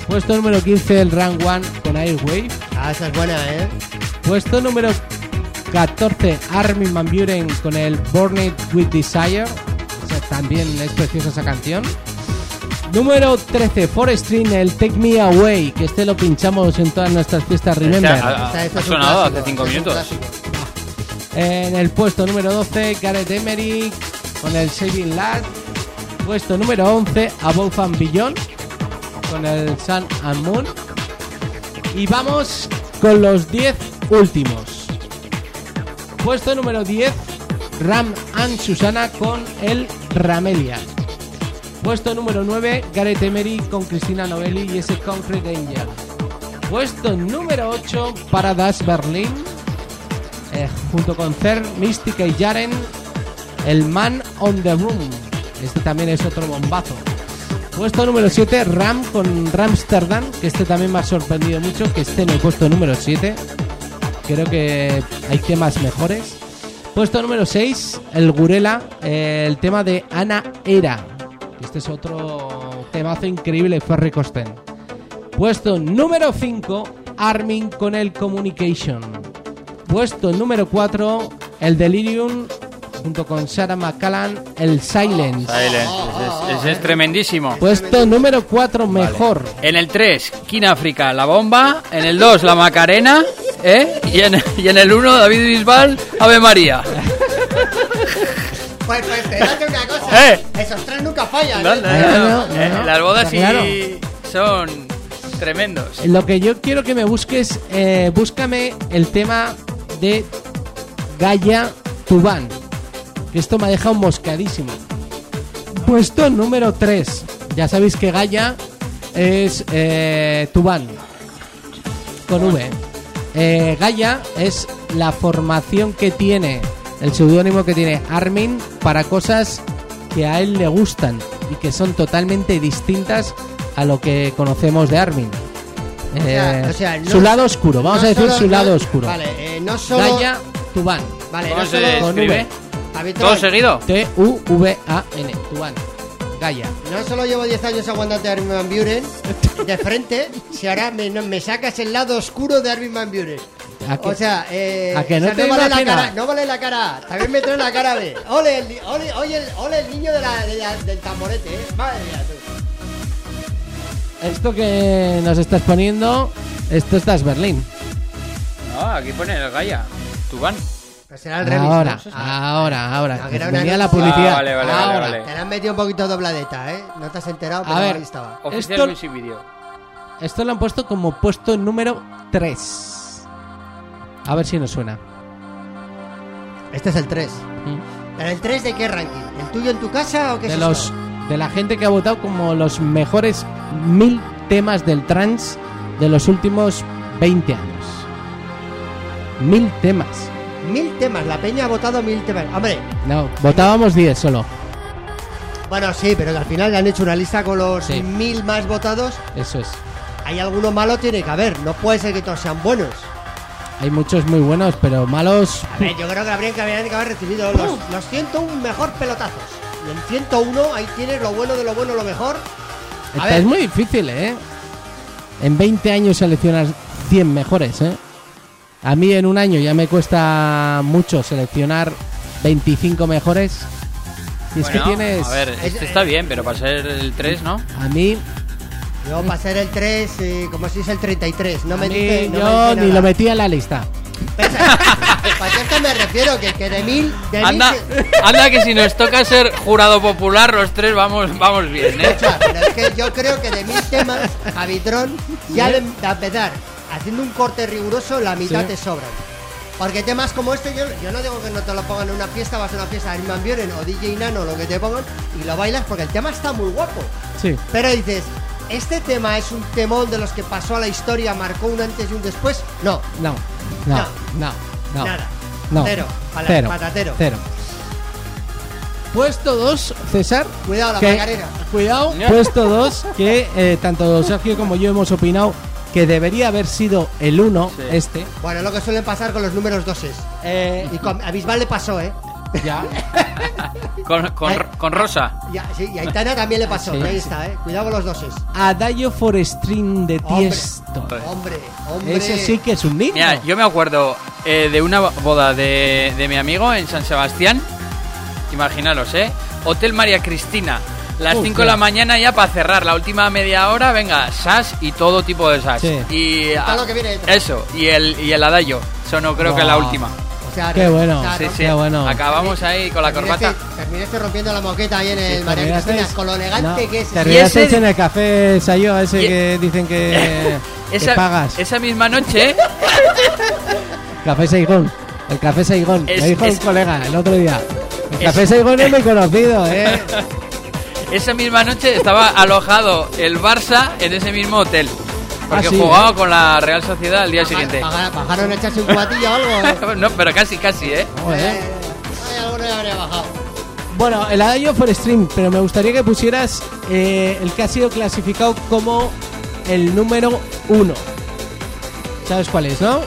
Puesto número 15, el Run One con Airwave. Ah, esa es buena, ¿eh? Puesto número 14, Armin Van Buren con el Born It With Desire. Esa también es preciosa esa canción. Número 13, Forestrin, el Take Me Away, que este lo pinchamos en todas nuestras fiestas Remember. Este Esta- esta ha sonado clásico, hace 5 este es un minutos. En el puesto número 12, Gareth Emery con el Saving Lad. Puesto número 11, Above and Beyond con el Sun and Moon. Y vamos con los 10 últimos. Puesto número 10, Ram and Susana con el Ramelia. Puesto número 9, Gareth Emery con Cristina Novelli y ese Concrete Angel. Puesto número 8 para Das Berlin eh, junto con Cer, Mística y Jaren, el Man on the Room. Este también es otro bombazo. Puesto número 7, Ram con Ramsterdam, que este también me ha sorprendido mucho, que esté en el puesto número 7. Creo que hay temas mejores. Puesto número 6, el Gurela, eh, el tema de Ana Era. Este es otro temazo increíble, Ferry Costen. Puesto número 5, Armin con el Communication. Puesto número 4, el Delirium, junto con Sarah McCallan, el Silence. Silence, ese es, ese es tremendísimo. Puesto número 4, mejor. En el 3, King África, La Bomba. En el 2, La Macarena. ¿eh? Y, en, y en el 1, David Bisbal, Ave María. Pues, pues, una cosa. Eh. Esos tres nunca fallan. No, ¿eh? no, no, no, no, eh, no. Las bodas sí Claro. son tremendos. Lo que yo quiero que me busques, eh, búscame el tema de Gaia Tubán. Que esto me ha dejado moscadísimo. Puesto número 3. Ya sabéis que Gaia es eh, Tubán. Con V. Eh, Gaia es la formación que tiene, el seudónimo que tiene Armin para cosas que a él le gustan y que son totalmente distintas a lo que conocemos de Armin. sea, Eh, o sea, no su lado oscuro, vamos no a decir solo- su lado no- oscuro. Vale, eh, no solo. Gaia Tubán. Vale, ¿Cómo no solo. con? V. ¿Todo seguido? T-U-V-A-N. Tubán. Gaia. No solo llevo 10 años aguantando a Armin Van Buren de frente, si ahora me, no- me sacas el lado oscuro de Armin Van Buren. ¿A que- O sea, eh, a que o no sea, te vale la cara, no vale la cara A, también me trae la cara B. Ole, el, ole, oye, el, ole el niño de la, de la- del tamborete, eh. Madre mía, tú. Esto que nos estás poniendo, esto estás Berlín. No, aquí pone el Gaia. Tubán. Será el remix. Ahora, ¿no? ahora, ahora. No, que era una la publicidad. Ah, vale, vale, vale, ahora. vale. Te la han metido un poquito dobladeta, ¿eh? No te has enterado, pero A ver. ahí estaba. Oficial Esto- Music Video. Esto lo han puesto como puesto número 3. A ver si nos suena. Este es el 3. ¿Pero el 3 de qué ranking? ¿El tuyo en tu casa o qué De es los esto? de la gente que ha votado como los mejores mil temas del trance de los últimos 20 años. Mil temas. Mil temas, la peña ha votado mil temas. Hombre, No, votábamos 10 solo. bueno, sí, pero que al final le han hecho una lista con los Sí. mil más votados. Eso es. Hay alguno malo, tiene que haber. No puede ser que todos sean buenos. Hay muchos muy buenos, pero malos. A ver, yo creo que habrían que, habrían que haber recibido los, los 101 mejor pelotazos. Y en 101 ahí tienes lo bueno de lo bueno, lo mejor. A Esta ver. es muy difícil, ¿eh? En 20 años seleccionar 100 mejores, ¿eh? A mí en un año ya me cuesta mucho seleccionar 25 mejores. Y es Bueno, que tienes. A ver, este está bien, pero para ser el 3, ¿no? A mí, Yo para ser el 3, eh, como si es el 33. No a me mí dice. no yo me dice ni nada. lo metí en la lista. Pues a esto me refiero, que, que de mil. De Anda, mil anda que si nos toca ser jurado popular, los tres vamos, vamos bien, ¿eh? Escucha, pero es que yo creo que de mil temas, a Vitrón, ya de, de empezar, haciendo un corte riguroso, la mitad Sí. te sobran. Porque temas como este, yo, yo no digo que no te lo pongan en una fiesta, vas a una fiesta de Irman Buren o DJ Nano, lo que te pongan, y lo bailas porque el tema está muy guapo. Sí. Pero dices, ¿este tema es un temón de los que pasó a la historia, marcó un antes y un después? No, No, no, No. no, no. nada. No. Cero, pala- Cero. patatero. Cero. Puesto 2, César. Cuidado la que-. Cuidado, puesto 2, que eh, tanto Sergio como yo hemos opinado que debería haber sido el 1, Sí. este. Bueno, lo que suelen pasar con los números doses. Eh, Y con, a Bisbal le pasó, ¿eh? ya. Con, con, con Rosa. Ya, sí, y a Aitana también le pasó, Sí. ahí está, ¿eh? Cuidado con los doses. Adagio for String de Hombre. Tiesto. Hombre, hombre. Ese sí que es un himno. Mira, yo me acuerdo eh, de una boda de, de mi amigo en San Sebastián. Imaginaros, ¿eh? Hotel María Cristina. Las Uf, 5 de la mañana ya para cerrar la última media hora, venga, SAS y todo tipo de SAS. Sí. Y todo ah, lo que viene detrás. eso, y el, y el adagio. Eso no creo que es la última. O sea, Qué bueno. Sí, sí. Qué bueno. Acabamos ahí con la terminaste- corbata. Terminaste rompiendo la moqueta ahí en el María Cristina, con lo elegante No, que es. Terminasteis ese- en el café Sayo, ese Y- que dicen que, que Esa, pagas. esa misma noche, Café Saigón. El café Saigón. Es- Me dijo es- un colega el otro día. El Es- café Saigón es muy conocido, ¿eh? esa misma noche estaba alojado el Barça en ese mismo hotel. Porque Ah, sí, jugaba con la Real Sociedad al día siguiente. Bajaron, bajaron a echarse un cubatillo o algo. ¿eh? No, pero casi, casi, ¿eh? Eh, ay, alguno ya habría bajado. Bueno, el Adagio for Stream, pero me gustaría que pusieras eh, el que ha sido clasificado como el número uno. ¿Sabes cuál es, no?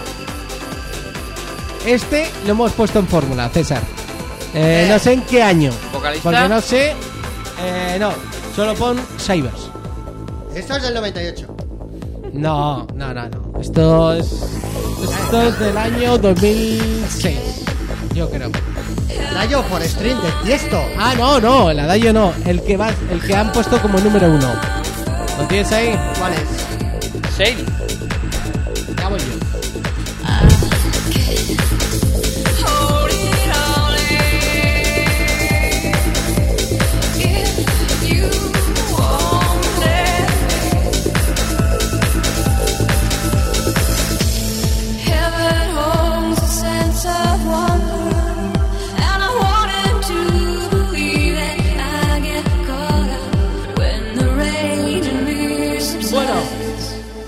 Este lo hemos puesto en fórmula, César. Eh, Eh. no sé en qué año. ¿Vocalista? Porque no sé. Eh, no, solo pon Cybers. Esto es del 98. No, no, no, no. Esto es. Esto es del año 2006. Yo creo. Rayo for String de Tiesto. Ah, no, no, el Adagio no. El que va, el que han puesto como número uno. ¿Lo tienes ahí? ¿Cuál es? Sadie.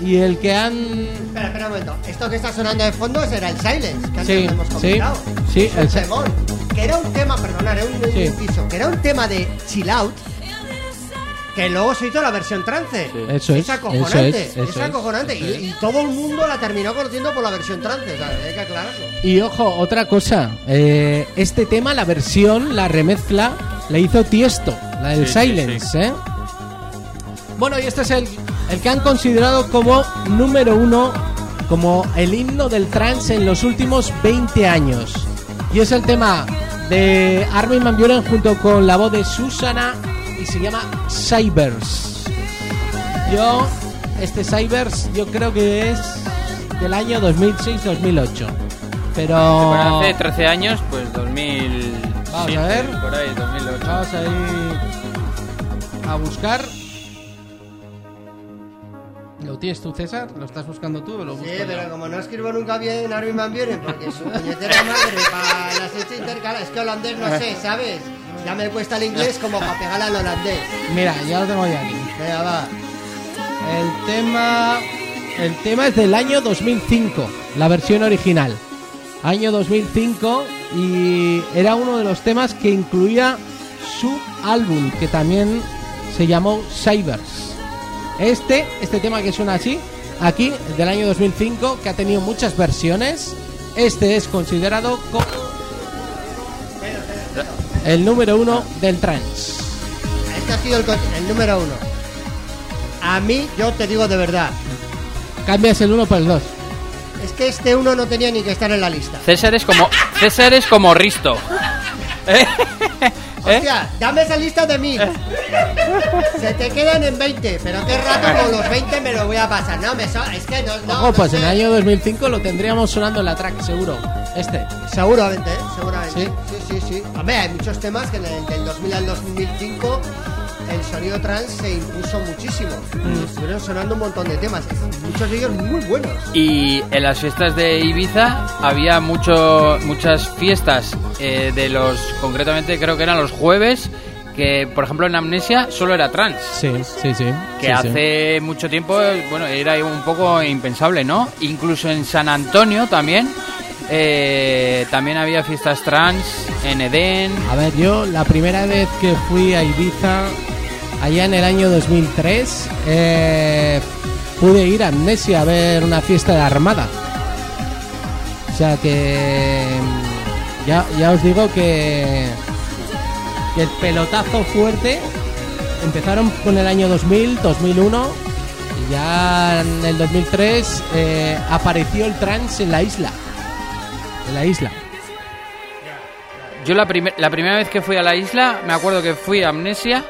Y el que han. Espera, espera un momento. Esto que está sonando de fondo será el Silence, que antes Sí, lo hemos comentado. sí, el temón, Que era un tema, perdonad, era un, Sí. inciso, que era un tema de chill out. Que luego se hizo la versión trance. Eso es, acojonante. eso es, eso es es, acojonante. eso y, y todo el mundo la terminó conociendo por la versión trance. O sea, hay que aclararlo. Y ojo, otra cosa. eh, este tema, la versión, la remezcla, la hizo Tiesto, la del Sí, sí, Silence, ¿eh? Bueno, y este es el, el que han considerado como número uno, como el himno del trance en los últimos 20 años. Y es el tema de Armin Van Buren junto con la voz de Susana y se llama Cybers. Yo, este Cybers, yo creo que es del año 2006-2008. Pero... Hace 13 años, pues 2000. Vamos a ver. Por ahí, 2008. Vamos a ir a buscar. ¿Lo tienes tú, César? ¿Lo estás buscando tú o lo Sí, yo? pero como no escribo nunca bien Armin Van Buren, porque su puñetera madre para las hechas intercaladas, es que holandés no sé, ¿sabes? Ya me cuesta el inglés como para pegar al holandés. Mira, ya lo tengo ya aquí. Venga, va. El tema. El tema es del año 2005, la versión original. Año 2005 y era uno de los temas que incluía su álbum, que también se llamó Cybers. Este, este tema que suena así, aquí, del año 2005, que ha tenido muchas versiones, este es considerado como el número uno del trance. Este ha sido el, número uno. A mí, yo te digo de verdad, Cambias el uno por el dos. es que este uno no tenía ni que estar en la lista. César es como. César es como Risto. ¿Eh? ¿Eh? Hostia, dame esa lista de mí. Se te quedan en 20, pero qué rato con los 20 me lo voy a pasar. No, me so- es que no, no, Ojo, no pues sé. en el año 2005 lo tendríamos sonando en la track, seguro. Este. Seguramente, ¿eh? seguramente. Sí. Sí, sí, sí. Hombre, hay muchos temas que en el- del 2000 al 2005 el sonido trans se impuso muchísimo. Mm. Estuvieron sonando un montón de temas, muchos de ellos muy buenos. Y en las fiestas de Ibiza había mucho, muchas fiestas eh, de los, concretamente creo que eran los jueves, que por ejemplo en Amnesia solo era trans. Sí, sí, sí. Que Sí, sí. hace mucho tiempo, bueno, era un poco impensable, ¿no? Incluso en San Antonio también, eh, también había fiestas trans, en Edén. A ver, yo la primera vez que fui a Ibiza, allá en el año 2003, eh, pude ir a Amnesia a ver una fiesta de Armada. O sea que. mm, Ya, ya os digo que. el pelotazo fuerte empezaron con el año 2000, 2001. Y ya en el 2003 eh, apareció el trance en la isla. En la isla. Yo la, primer- la primera vez que fui a la isla, me acuerdo que fui a Amnesia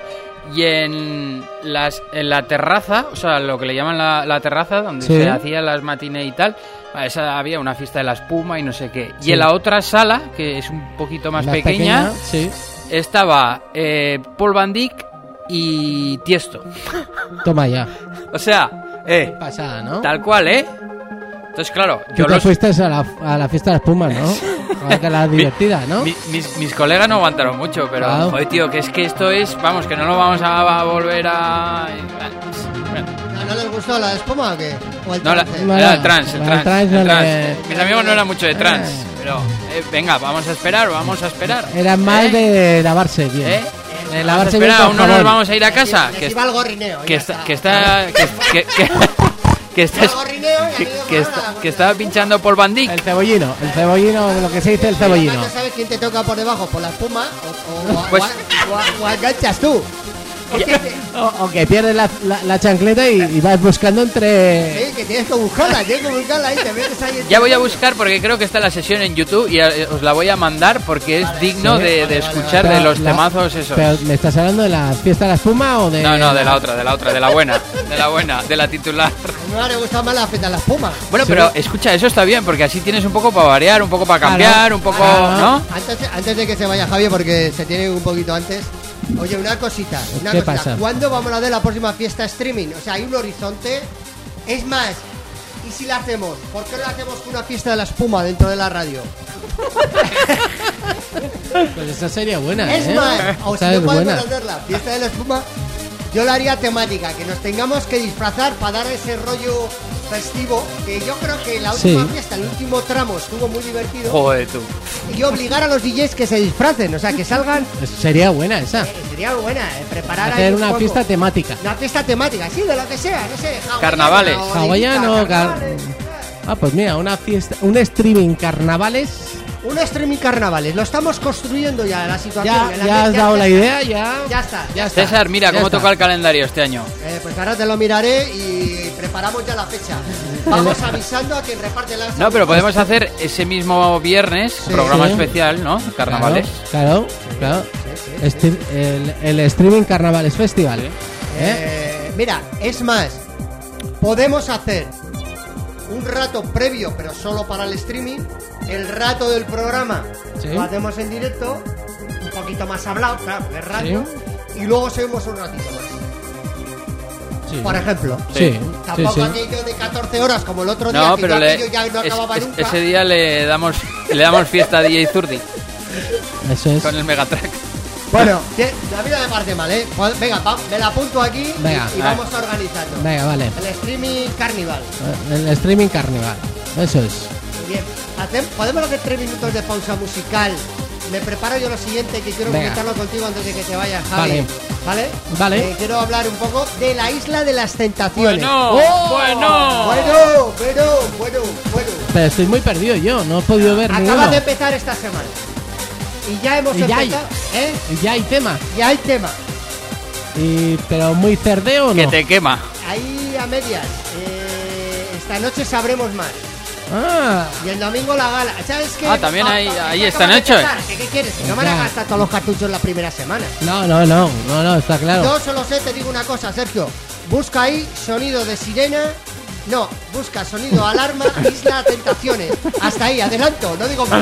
y en, las, en la terraza, o sea, lo que le llaman la, la terraza, donde Sí. se hacían las matines y tal, esa había una fiesta de la espuma y no sé qué. Sí. Y en la otra sala, que es un poquito más, pequeña, sí. estaba eh, Paul Van Dyck y Tiesto. Toma ya. O sea, eh, Pasada, ¿no? tal cual, ¿eh? Entonces, claro, Tú yo te los, fuiste a la, a la fiesta de las pumas, ¿no? Que la divertida, ¿no? mi- mis, mis colegas no aguantaron mucho, pero, Claro. joder, tío, que es que esto es, vamos, que no lo vamos a, a volver a... ¿No, no les gustó la espuma o qué? ¿O el no, la-? No, era el trans, el el trans, trans no el trans. le- Mis amigos no eran mucho de trans, Eh. pero eh, venga, vamos a esperar, vamos a esperar. Era más ¿Eh? de lavarse bien. ¿Eh? De a lavarse bien esperar, con aún no nos vamos a ir a casa. Les Que, iba el gorrineo. que ya está, que está, que, que, que, que está, y que, que está, que estaba pinchando Van Dyck. El cebollino, el cebollino, lo que se dice el Y cebollino. no sabes quién te toca por debajo, por la espuma o, o, o- Pues- o- o- o enganchas tú. O, que pierdes la, la- la chancleta y, y vas buscando entre... sí, que tienes que buscarla, tienes que buscarla ahí, te metes ahí. Ya voy a buscar porque creo que está la sesión en YouTube y eh, os la voy a mandar porque es digno Sí. de, de Vale, vale, escuchar Pero de los la- temazos esos. Pero, ¿me estás hablando de la fiesta de la espuma o de...? No, no, de la otra, de la otra, de la buena, de la buena, de la titular. Mí me gusta más la feta de la espuma. Bueno, Sí. pero escucha, eso está bien porque así tienes un poco para variar, un poco para cambiar, Claro. un poco, Claro. ¿no? Antes, antes de que se vaya Javier, porque se tiene un poquito antes. Oye, una cosita, una ¿Qué cosita. pasa? ¿Cuándo vamos a ver la próxima fiesta streaming? O sea, hay un horizonte. Es más, ¿y si la hacemos? ¿Por qué no la hacemos con una fiesta de la espuma dentro de la radio? Pues esa sería buena, Es ¿eh? más, o si no podemos buena. hacerla, fiesta de la espuma, yo la haría temática, que nos tengamos que disfrazar para dar ese rollo festivo, que yo creo que la última Sí. fiesta, el último tramo estuvo muy divertido, Joder, tú. y obligar a los DJs que se disfracen, o sea, que salgan, Sería buena esa. eh, sería buena, eh, preparar Hacer un una poco. fiesta temática. Una fiesta temática, sí, de lo que sea, no sé, Carnavales. Hawaiano, car- carnavales. Ah, pues mira, una fiesta, un streaming carnavales. Un streaming carnavales, lo estamos construyendo ya, la situación. Ya, la ya has dado la está. idea, ya. Ya está, Ya está. César, mira Ya cómo está. toca el calendario este año. Eh, pues ahora te lo miraré y preparamos ya la fecha. Vamos avisando a quien reparte la No, pero podemos hacer ese mismo viernes, programa Sí. especial, ¿no? Carnavales. Claro, claro. El streaming carnavales festival. ¿eh? Eh, mira, es más, podemos hacer un rato previo, pero solo para el streaming, el rato del programa Sí. lo hacemos en directo, un poquito más hablado, claro, de radio, y luego seguimos un ratito más. Sí. Por ejemplo. Sí, Tampoco sí. aquello de 14 horas como el otro día, No, que pero ya le- aquello ya no es- acababa es- nunca. ese día le damos le damos fiesta a DJ Zurdi Eso es. con el Megatrack. Bueno, que- a mí no me parece mal, ¿eh? Pues, Venga, va- me la apunto aquí y- Venga. y, vamos organizando. Venga, vale. El streaming carnival. El streaming carnaval. Eso es. Bien. ¿Podemos hacer tres minutos de pausa musical? Me preparo yo lo siguiente que quiero Venga. comentarlo contigo antes de que te vayas, Javi. Vale. ¿Vale? Vale. Eh, quiero hablar un poco de la isla de las tentaciones. Bueno, ¡Oh! bueno. Bueno, bueno, bueno, bueno. Pero estoy muy perdido yo, no he podido ver Acaba ninguno. de empezar esta semana. Y ya hemos Y ya hay. empezado, ¿eh? Y Ya hay tema. Ya hay tema. Y, pero muy cerdeo o no. Que te quema. Ahí a medias. Eh, esta noche sabremos más. Ah, Y el domingo la gala. ¿Sabes qué? Ah, también pa- ahí ¿Qué, qué quieres? No van a gastar todos los cartuchos la primera semana. no, no, no, no, no, está claro. Yo solo sé, te digo una cosa, Sergio. Busca ahí sonido de sirena. No, busca sonido alarma, isla tentaciones. Hasta ahí, adelanto, no digo más.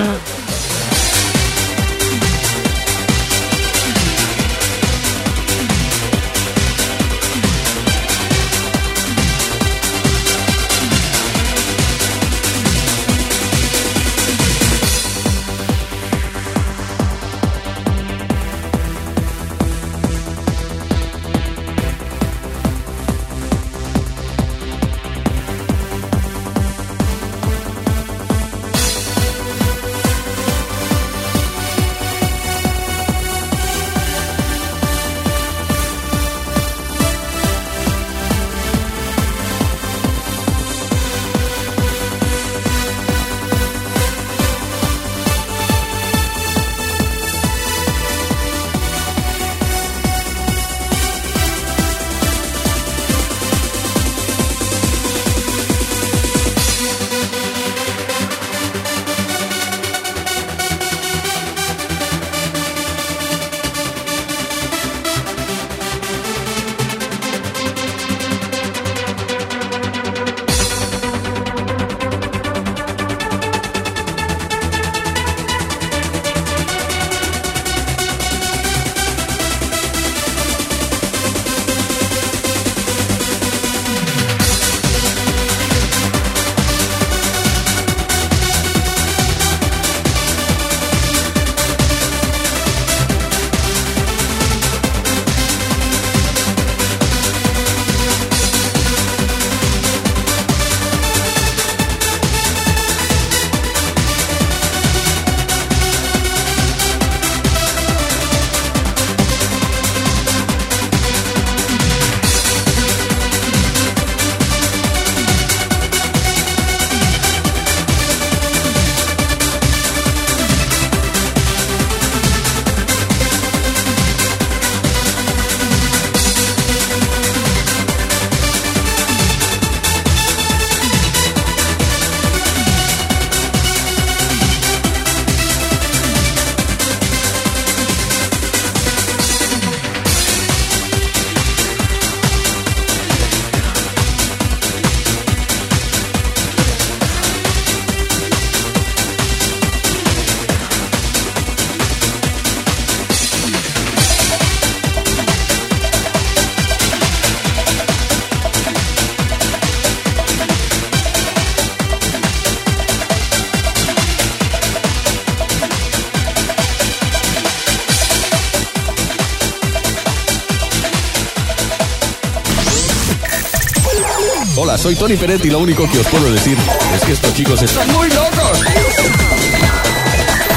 Tony Peret y lo único que os puedo decir es que estos chicos están muy locos.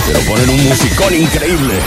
Pero ponen un musicón increíble.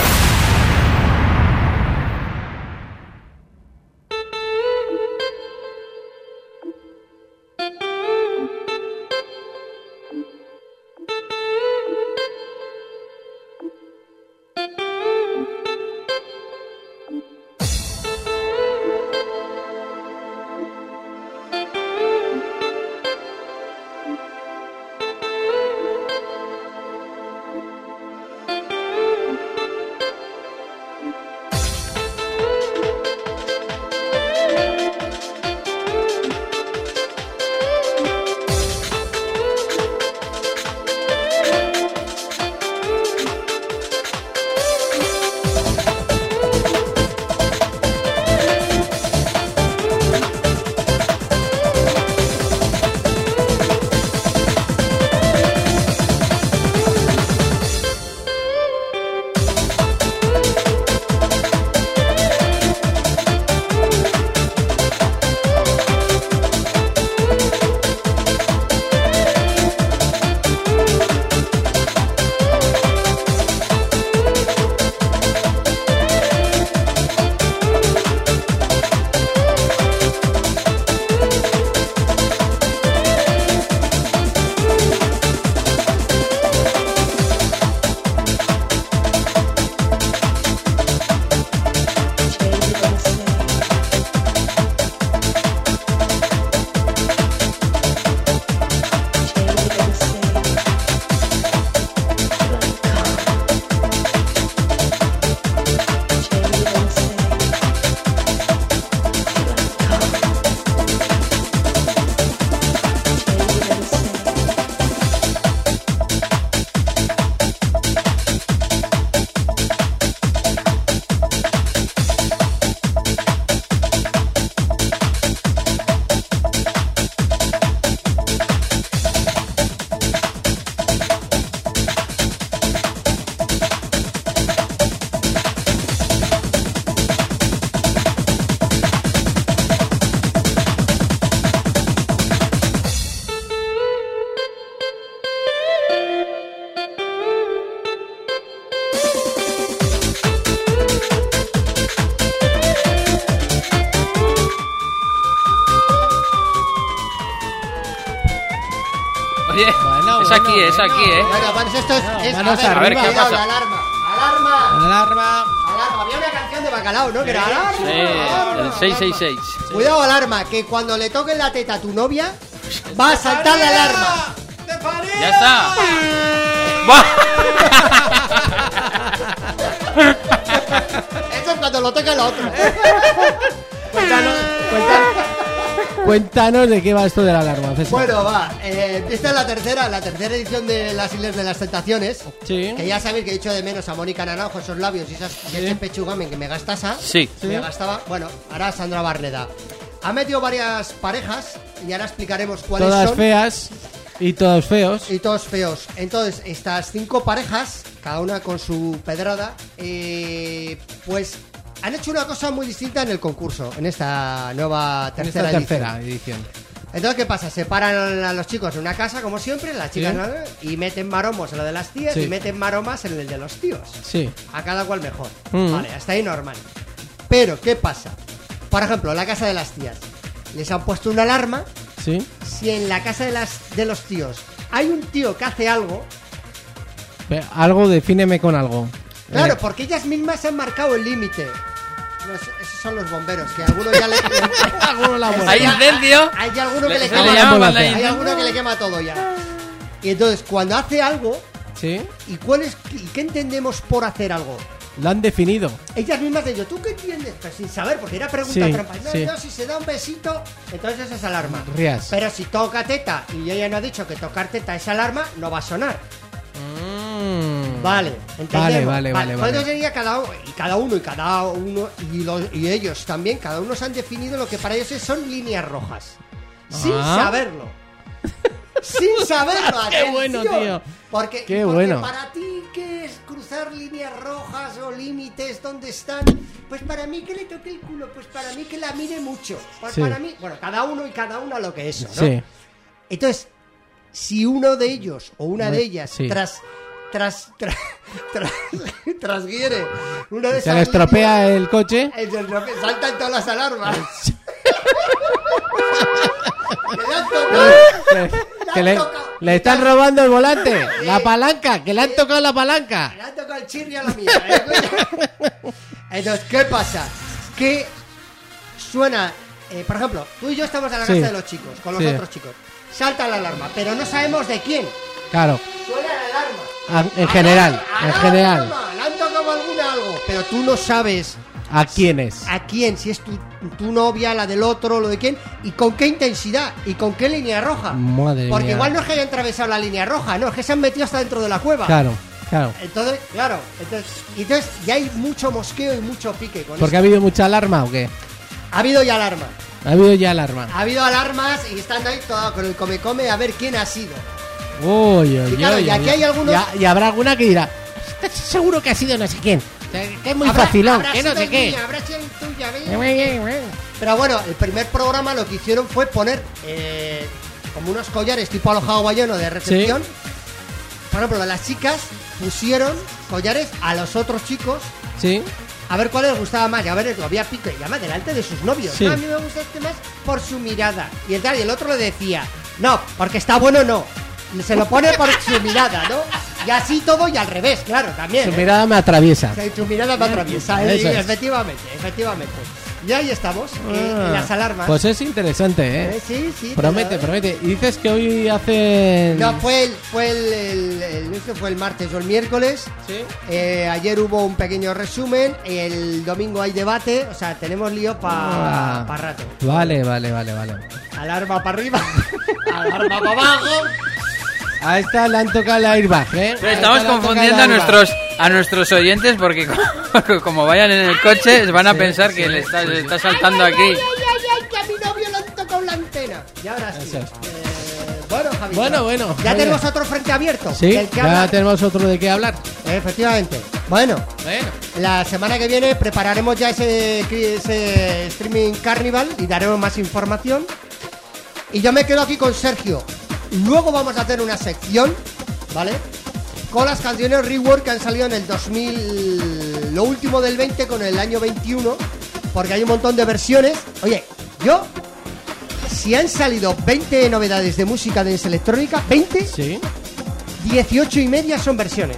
Bueno, aquí, ¿eh? Bueno, pues esto es. es- manos a ver, arriba. cuidado, ¿qué pasa? la alarma. ¡Alarma! Alarma. Alarma. Había una canción de bacalao, ¿no? Que era alarma. Sí, alarma, el 666. alarma. Cuidado, alarma, que cuando le toque la teta a tu novia, va a saltar la alarma. Ya está. Eso es cuando lo toque el otro. Cuéntanos, cuéntanos, cuéntanos de qué va esto de la alarma, César. Bueno, va. eh, esta es la tercera, la tercera edición de las Islas de las Tentaciones. Sí. Que ya sabéis que he hecho de menos a Mónica Naranjo, esos labios y, esas, ese pechugamen que me gastasa. Sí. Me gastaba. Bueno, ahora Sandra Barneda. Ha metido varias parejas y ahora explicaremos cuáles Todas son. feas y todos feos. Y todos feos. Entonces, estas cinco parejas, cada una con su pedrada, eh, pues han hecho una cosa muy distinta en el concurso, en esta nueva En tercera esta edición. tercera edición. Entonces, ¿qué pasa? Separan a los chicos en una casa, como siempre, las chicas, Sí. ¿no? y meten maromos en lo de las tías Sí. y meten maromas en el de los tíos. Sí. A cada cual mejor. Mm. Vale, hasta ahí normal. Pero, ¿qué pasa? Por ejemplo, la casa de las tías. Les han puesto una alarma Sí. si en la casa de, las, de los tíos hay un tío que hace algo. Algo, defíneme con algo. Claro, Eh, porque ellas mismas han marcado el límite. No, esos son los bomberos, que algunos ya le. Alguno la muerte. Hay incendio. Hay alguno que Le- le se le quema. hay alguno que le quema todo ya. Y entonces, cuando hace algo, Sí. ¿y cuál es, y qué entendemos por hacer algo? Lo han definido. Ellas mismas de yo, ¿tú qué entiendes? Pues sin saber, porque era pregunta Sí, trampa. No, sí. no, si se da un besito, entonces esa es alarma. Rías. Pero si toca teta, y ella no ha dicho que tocar teta es alarma, no va a sonar. Mm. Vale, entendemos. Vale, vale, vale, ¿Cuánto vale. sería cada uno? Y cada uno, y cada uno, y, los- y ellos también, cada uno se han definido lo que para ellos son líneas rojas. Sin Ah. saberlo. sin saberlo. Qué atención. bueno, tío. Porque, Qué porque bueno. para ti, ¿qué es cruzar líneas rojas o límites? ¿Dónde están? Pues para mí que le toque el culo, pues para mí que la mire mucho. Pues Sí. para mí, bueno, cada uno y cada una lo que es eso, ¿no? Sí. Entonces, si uno de ellos o una de ellas sí. tras tras tras tras trasguiere una de Se le estropea el coche. el saltan todas las alarmas. Que le Que, le, le están robando el volante. La palanca. Que le han tocado la palanca. Le han tocado el chirri a la mía. ¿eh? Entonces, ¿qué pasa? Que suena, eh, por ejemplo, tú y yo estamos en la Sí. casa de los chicos, con los Sí. otros chicos. Salta la alarma, pero no sabemos de quién. Claro. Suena la alarma. A- En general. En Alarma, general. alarma, Le han tocado alguna algo. Pero tú no sabes ¿A quiénes? a quién, si es tu, tu novia, la del otro, lo de quién, y con qué intensidad, y con qué línea roja. Madre Porque mía. igual no es que hayan atravesado la línea roja, no, es que se han metido hasta dentro de la cueva. Claro. Claro. Entonces, claro, entonces, entonces ya hay mucho mosqueo y mucho pique con Porque ha esto. habido mucha alarma o qué? Ha habido ya alarma. Ha habido ya alarma. Ha habido alarmas y están ahí todo con el come-come a ver quién ha sido. Uy, uy, Y claro, uy, y aquí hay algunos- Y, habrá alguna que dirá, "Estás seguro que ha sido no sé quién. Que es muy Habrá- habrá que no sé qué. mía, habrá sido tuya. Pero bueno, el primer programa lo que hicieron fue poner eh, como unos collares tipo a los hawaiano de recepción. Por ejemplo, las chicas pusieron collares a los otros chicos Sí, a ver cuál les gustaba más. Y a ver, había pique. Y además delante de sus novios. Sí. No, a mí me gusta este más por su mirada. Y el, tal, y el otro le decía, no, porque está bueno, no. Se lo pone por su mirada, ¿no? Y así todo y al revés, claro, también. su ¿eh? mirada me atraviesa. O sea, tu mirada me atraviesa. ¿eh? Eso es. Efectivamente, efectivamente. Y ahí estamos, eh, en Ah, las alarmas. Pues es interesante, Eh, ¿eh? sí, sí. Promete, promete. Y dices que hoy hacen... No, fue el, fue el, el- el- fue el martes o el miércoles. Sí. Eh, ayer hubo un pequeño resumen. El domingo hay debate. O sea, tenemos lío para Ah. rato. Vale, vale, vale, vale. Alarma para arriba, alarma para abajo. A esta le han tocado el airbag, ¿eh? Pero estamos confundiendo a nuestros a nuestros oyentes porque como, como vayan en el coche van a pensar que le está, le está saltando Ay, aquí. Ay, ay, ay, ay, que a mi novio le han tocado la antena. Y ahora sí. Eh, bueno, Javi. Bueno, bueno, Ya tenemos otro frente abierto. Sí, del que ya hablar. tenemos otro de qué hablar. Efectivamente. Bueno, Bueno. La semana que viene prepararemos ya ese, ese streaming carnival y daremos más información. Y yo me quedo aquí con Sergio. Luego vamos a hacer una sección, ¿vale? Con las canciones rework que han salido en el 2000, lo último del 20 con el año 21, porque hay un montón de versiones. Oye, yo, si han salido 20 novedades de música de electrónica, 20, Sí. 18 y media son versiones.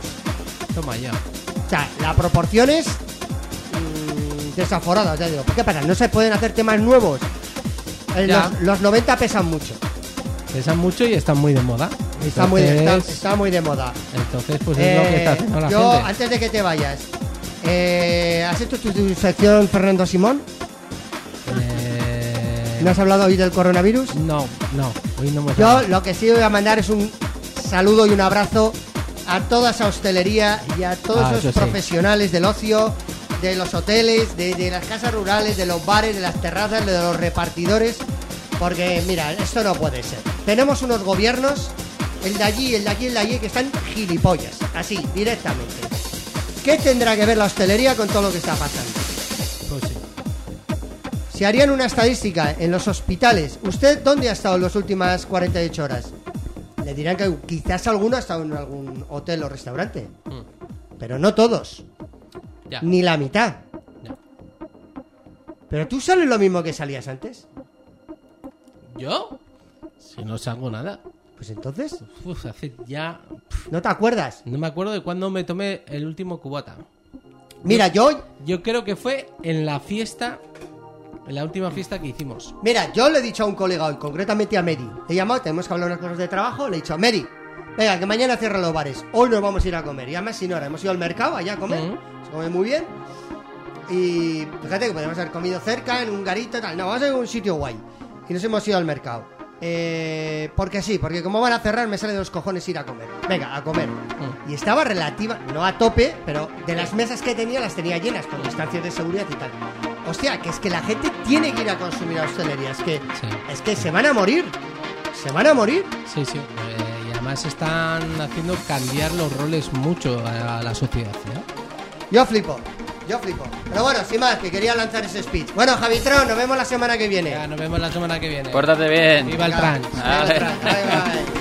Toma ya. O sea, la proporción es mm, desaforada, ya digo. ¿Qué pasa? No se pueden hacer temas nuevos. Eh, los 90 pesan mucho. Pesan mucho y están muy de moda. Está muy, está, Entonces- está muy de moda. Entonces, pues es lo que está Eh, haciendo la yo, gente. antes de que te vayas, eh, ¿has hecho tu, tu sección, Fernando Simón? Eh, ¿No has hablado hoy del coronavirus? No, no, hoy no me Yo lo que sí voy a mandar es un saludo y un abrazo a toda esa hostelería y a todos Ah, esos sí. profesionales del ocio, de los hoteles, de, de las casas rurales, de los bares, de las terrazas, de los repartidores. Porque, mira, esto no puede ser. Tenemos unos gobiernos, el de allí, el de aquí, el de allí, que están gilipollas. Así, directamente. ¿Qué tendrá que ver la hostelería con todo lo que está pasando? Pues sí. Si harían una estadística en los hospitales, ¿usted dónde ha estado en las últimas 48 horas? Le dirán que quizás alguno ha estado en algún hotel o restaurante. Pero no todos. Ya. Ni la mitad. Ya. Pero tú sales lo mismo que salías antes. ¿Yo? Si no salgo nada. Pues entonces, Uf, hace ya. ¿no te acuerdas? No me acuerdo de cuándo me tomé el último cubata. Mira, yo, Yo creo que fue en la fiesta. En la última fiesta que hicimos. mira, yo le he dicho a un colega hoy, concretamente a Mary. Le he llamado, tenemos que hablar unas cosas de trabajo. Le he dicho, Mary, venga, que mañana cierran los bares. Hoy nos vamos a ir a comer. Y además, sin hora, hemos ido al mercado allá a comer. Ujú. Se come muy bien. Y fíjate que podemos haber comido cerca, en un garito y tal. No, vamos a ir a un sitio guay. Y nos hemos ido al mercado. Eh, porque sí, porque como van a cerrar, me sale de los cojones ir a comer. Venga, a comer. Y estaba relativa, no a tope, pero de las mesas que tenía las tenía llenas con distancias de seguridad y tal. Hostia, que es que la gente tiene que ir a consumir a hostelería. Es que, Sí. es que se van a morir. ¿Se van a morir? Sí, sí. eh, y además están haciendo cambiar los roles mucho a, a la sociedad. ¿eh? Yo flipo, yo flipo. Pero bueno, sin más, que quería lanzar ese speech. Bueno, Javitron, nos vemos la semana que viene. Ya, nos vemos la semana que viene. Pórtate bien. Viva el trans. Viva el trans, bye, bye,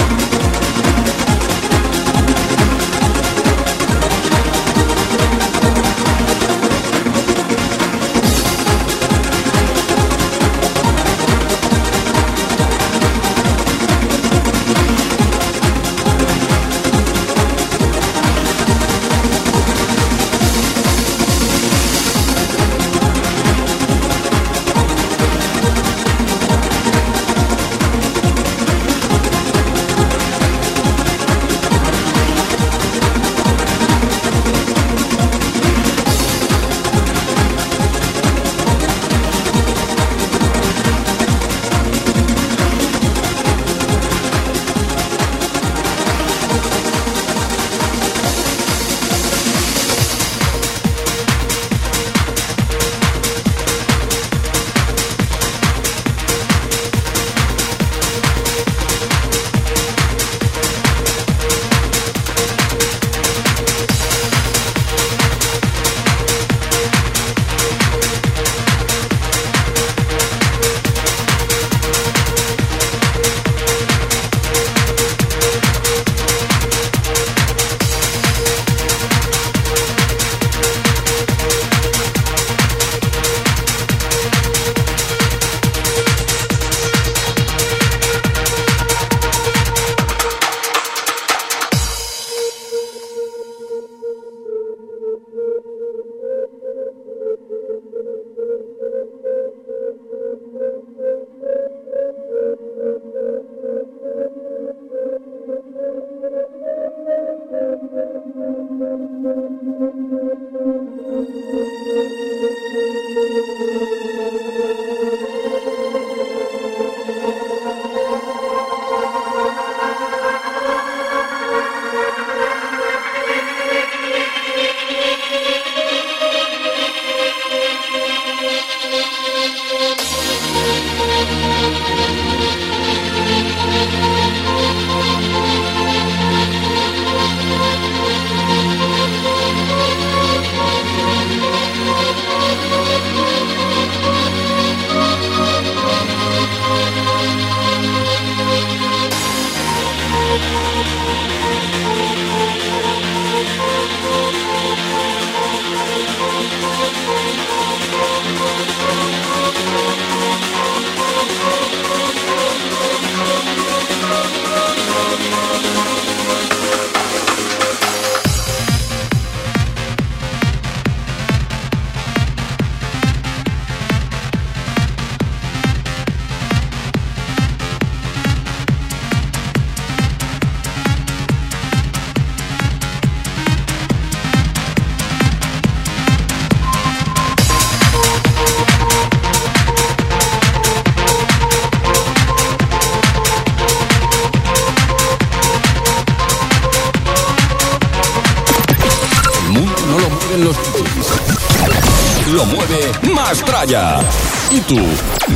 Tú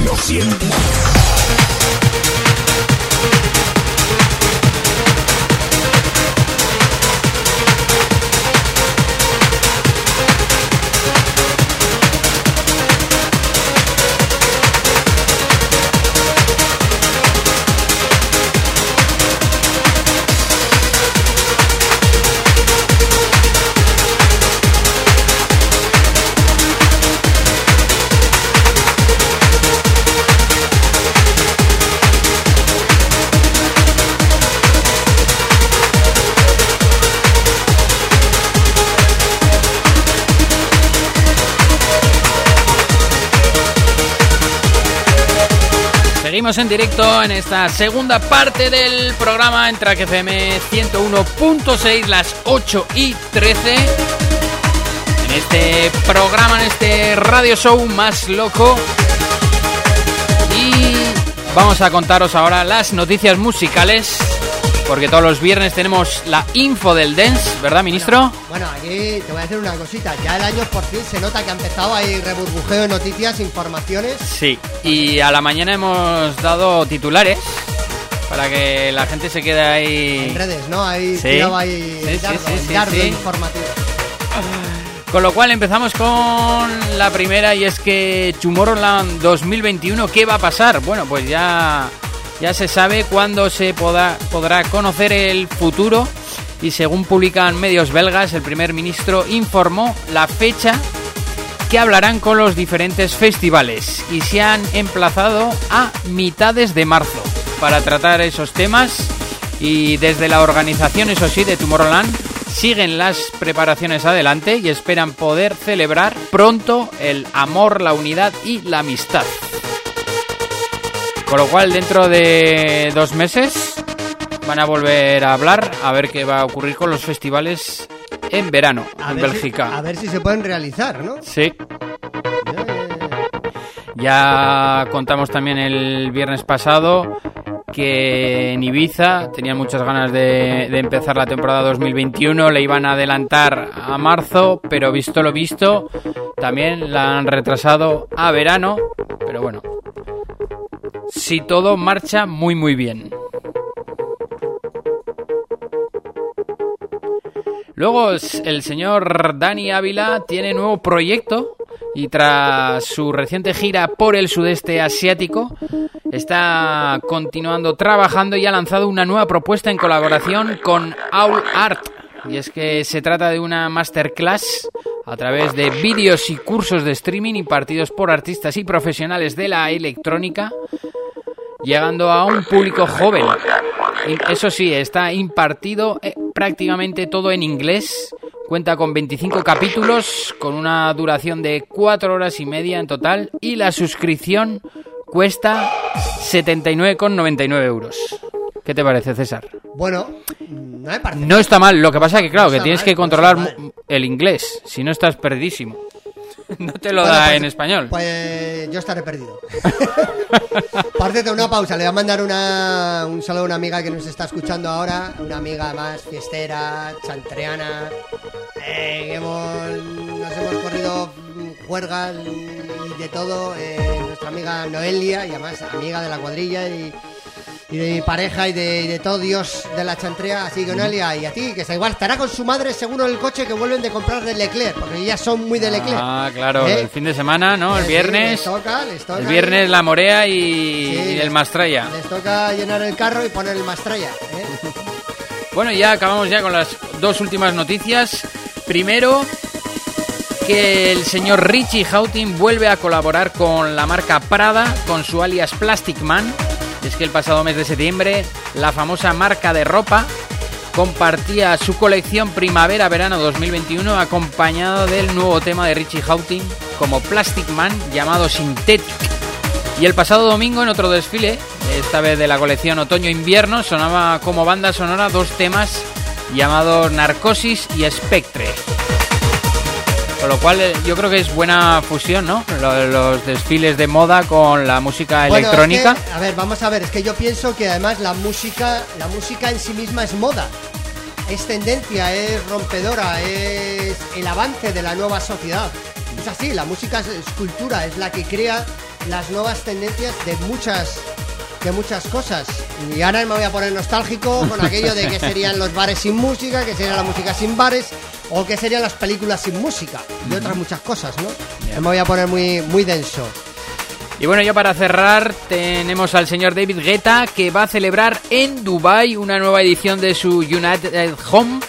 lo sientes? En directo en esta segunda parte del programa en Track FM 101.6, las 8 y 13. En este programa, en este radio show más loco. Y vamos a contaros ahora las noticias musicales. Porque todos los viernes tenemos la info del dance, ¿verdad, ministro? Bueno, aquí te voy a decir una cosita. Ya el año por fin se nota que ha empezado ahí reburbujeo de noticias, informaciones. Sí, y a la mañana hemos dado titulares para que la gente se quede ahí. En redes, ¿no? Ahí Sí. ahí Sí, el dardo, sí, el dardo informativo. Con lo cual empezamos con la primera y es que Tomorrowland 2021, ¿qué va a pasar? Bueno, pues ya, ya se sabe cuándo se podrá, podrá conocer el futuro y según publican medios belgas, el primer ministro informó la fecha que hablarán con los diferentes festivales y se han emplazado a mitades de marzo para tratar esos temas y desde la organización, eso sí, de Tomorrowland siguen las preparaciones adelante y esperan poder celebrar pronto el amor, la unidad y la amistad. Con lo cual, dentro de dos meses van a volver a hablar a ver qué va a ocurrir con los festivales en verano A en si- Bélgica. a ver si se pueden realizar, ¿no? Sí. Ya contamos también el viernes pasado que en Ibiza tenían muchas ganas de, de empezar la temporada 2021, le iban a adelantar a marzo, pero visto lo visto, también la han retrasado a verano, pero bueno, si todo marcha muy muy bien. Luego el señor Dani Ávila tiene nuevo proyecto y tras su reciente gira por el sudeste asiático está continuando trabajando y ha lanzado una nueva propuesta en colaboración con All Art. Y es que se trata de una masterclass a través de vídeos y cursos de streaming impartidos por artistas y profesionales de la electrónica llegando a un público joven. Y Eso sí, está impartido eh, prácticamente todo en inglés. Cuenta con 25 capítulos, con una duración de 4 horas y media en total. Y la suscripción cuesta 79,99 euros. ¿Qué te parece, César? Bueno, no me parece. No está mal, lo que pasa que, claro, No que tienes mal, que controlar el inglés. Si no, estás perdidísimo. No te lo Bueno, da pues- en español. Pues yo estaré perdido. Parte de una pausa. Le voy a mandar una, un saludo a una amiga que nos está escuchando ahora. Una amiga más fiestera, chantreana. eh, hemos, nos hemos corrido juergas y de todo. eh, nuestra amiga Noelia, y además amiga de la cuadrilla y, y de mi pareja y de, y de todo Dios de la chantrea. Así que Noelia, y a ti, que está igual, estará con su madre seguro en el coche que vuelven de comprar de Leclerc, porque ellas son muy de Leclerc. Ah, claro, ¿Eh? el fin de semana, ¿no? El Sí, viernes. les toca, les toca El viernes la morea y, Sí, y el les- Mastraya. Les toca llenar el carro y poner el mastralla. ¿eh? Bueno, ya acabamos ya con las dos últimas noticias. Primero, que el señor Richie Houghton vuelve a colaborar con la marca Prada con su alias Plastic Man. Es que el pasado mes de septiembre la famosa marca de ropa compartía su colección primavera-verano 2021 acompañado del nuevo tema de Richie Houghton como Plastic Man llamado Synthetic. Y el pasado domingo en otro desfile, esta vez de la colección Otoño-Invierno, sonaba como banda sonora dos temas llamados Narcosis y Spectre. Con lo cual eh, yo creo que es buena fusión, ¿no? Lo- Los desfiles de moda con la música Bueno, es electrónica. que, a ver, vamos a ver, es que yo pienso que además la música, la música en sí misma es moda. Es tendencia, es rompedora, es el avance de la nueva sociedad. Es así, la música es, es cultura, es la que crea las nuevas tendencias de muchas de muchas cosas. Y ahora me voy a poner nostálgico con aquello de que serían los bares sin música, que sería la música sin bares, o que serían las películas sin música, y otras muchas cosas, ¿no? Me voy a poner muy, muy denso. Y bueno, ya para cerrar tenemos al señor David Guetta que va a celebrar en Dubai una nueva edición de su United Home.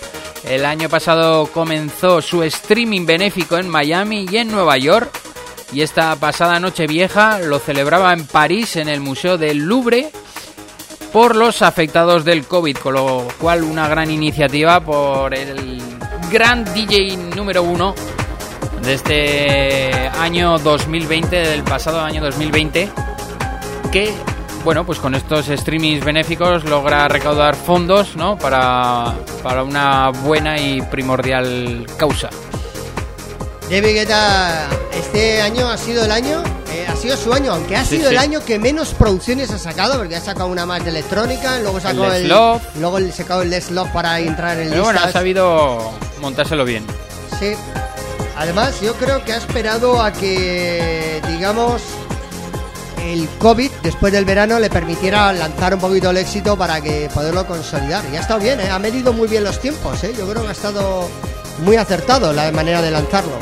El año pasado comenzó su streaming benéfico en Miami y en Nueva York. Y esta pasada noche vieja lo celebraba en París en el Museo del Louvre por los afectados del COVID, con lo cual una gran iniciativa por el gran DJ número uno de este año 2020, del pasado año 2020, que bueno, pues con estos streamings benéficos logra recaudar fondos, ¿no? Para, para una buena y primordial causa. David Guetta, este año ha sido el año, eh, ha sido su año, aunque ha Sí, sido el año que menos producciones ha sacado, porque ha sacado una más de electrónica, luego sacó el, Love. luego el sacado el Let's Love para entrar en Pero bueno, ha sabido montárselo bien. Sí. Además, yo creo que ha esperado a que, digamos, el COVID después del verano le permitiera lanzar un poquito el éxito para que poderlo consolidar. Y ha estado bien, ¿eh? ha medido muy bien los tiempos. ¿eh? Yo creo que ha estado muy acertado la manera de lanzarlo.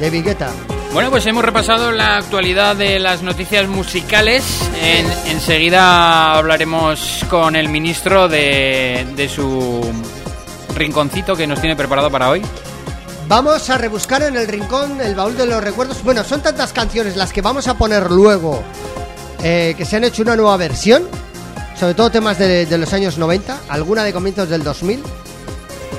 De Guetta. Bueno, pues hemos repasado la actualidad de las noticias musicales. En- enseguida hablaremos con el ministro de, de su rinconcito que nos tiene preparado para hoy. Vamos a rebuscar en el rincón el baúl de los recuerdos. Bueno, son tantas canciones las que vamos a poner luego eh, que se han hecho una nueva versión. Sobre todo temas de, de los años 90, alguna de comienzos del 2000.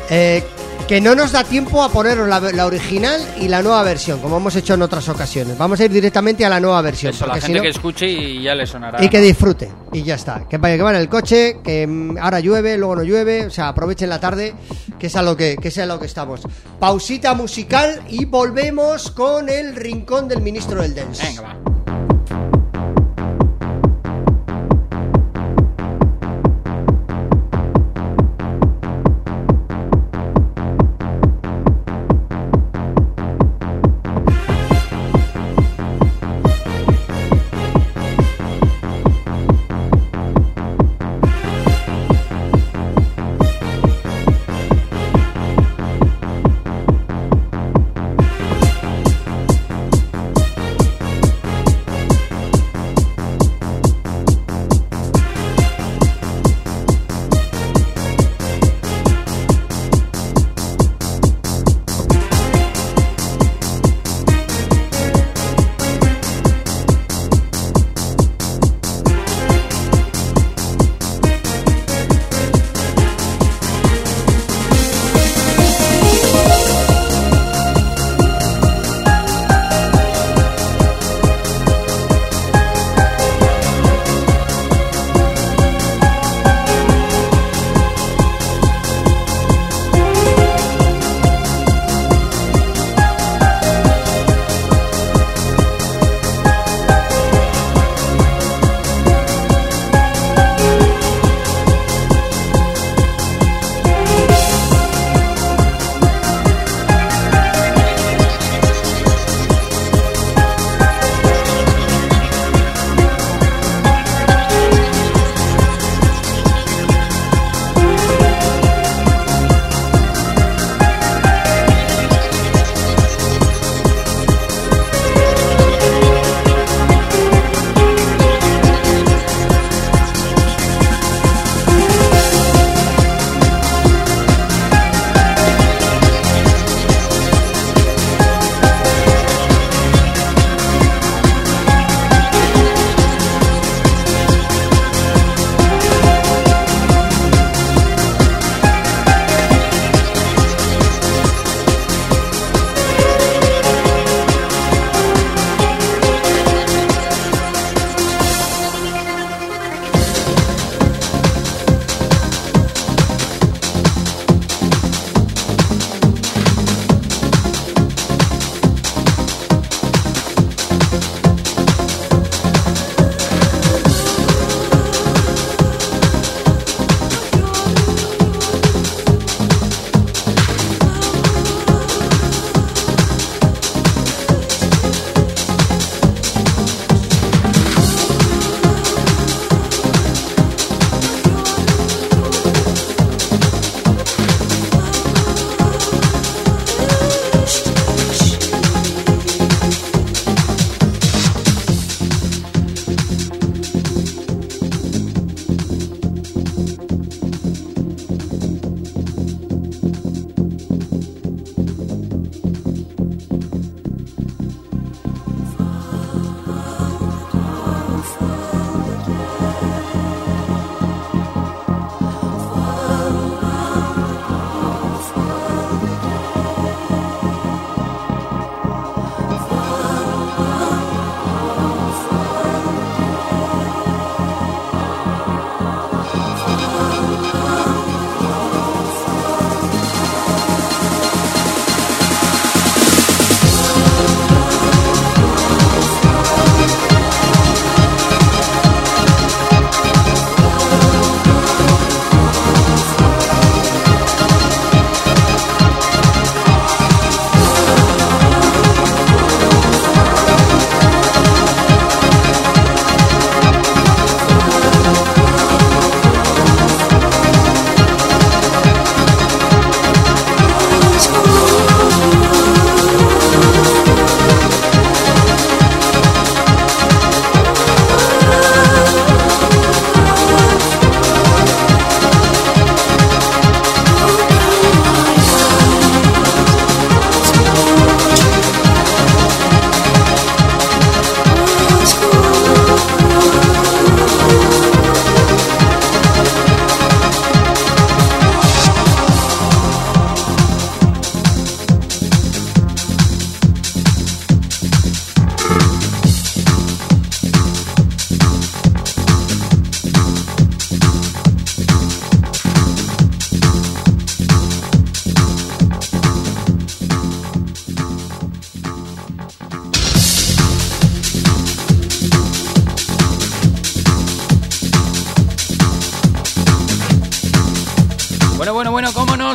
eh, que no nos da tiempo a poner la, la original y la nueva versión, como hemos hecho en otras ocasiones. Vamos a ir directamente a la nueva versión. Eso, la gente que escuche y ya le sonará. y que disfrute. Y ya está. Que vaya que va en el coche, que mm, ahora llueve, luego no llueve. O sea, aprovechen la tarde, que es a lo que, que es a lo que estamos. Pausita musical y volvemos con el rincón del ministro del Dance. Venga, va.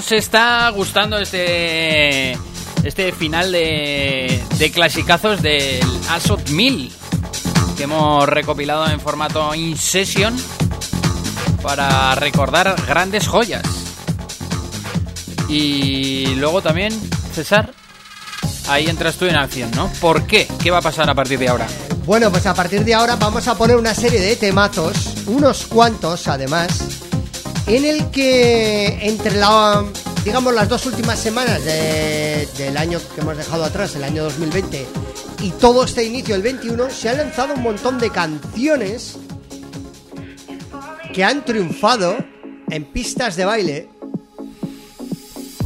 Nos está gustando este este final de, clasicazos del Asot 1000 que hemos recopilado en formato in session para recordar grandes joyas. Y luego también, César, ahí entras tú en acción, ¿no? ¿Por qué? ¿Qué va a pasar a partir de ahora? Bueno, pues a partir de ahora vamos a poner una serie de temazos, unos cuantos además, en el que entre la, digamos, las dos últimas semanas de- del año que hemos dejado atrás, el año 2020, y todo este inicio del 21, se han lanzado un montón de canciones que han triunfado en pistas de baile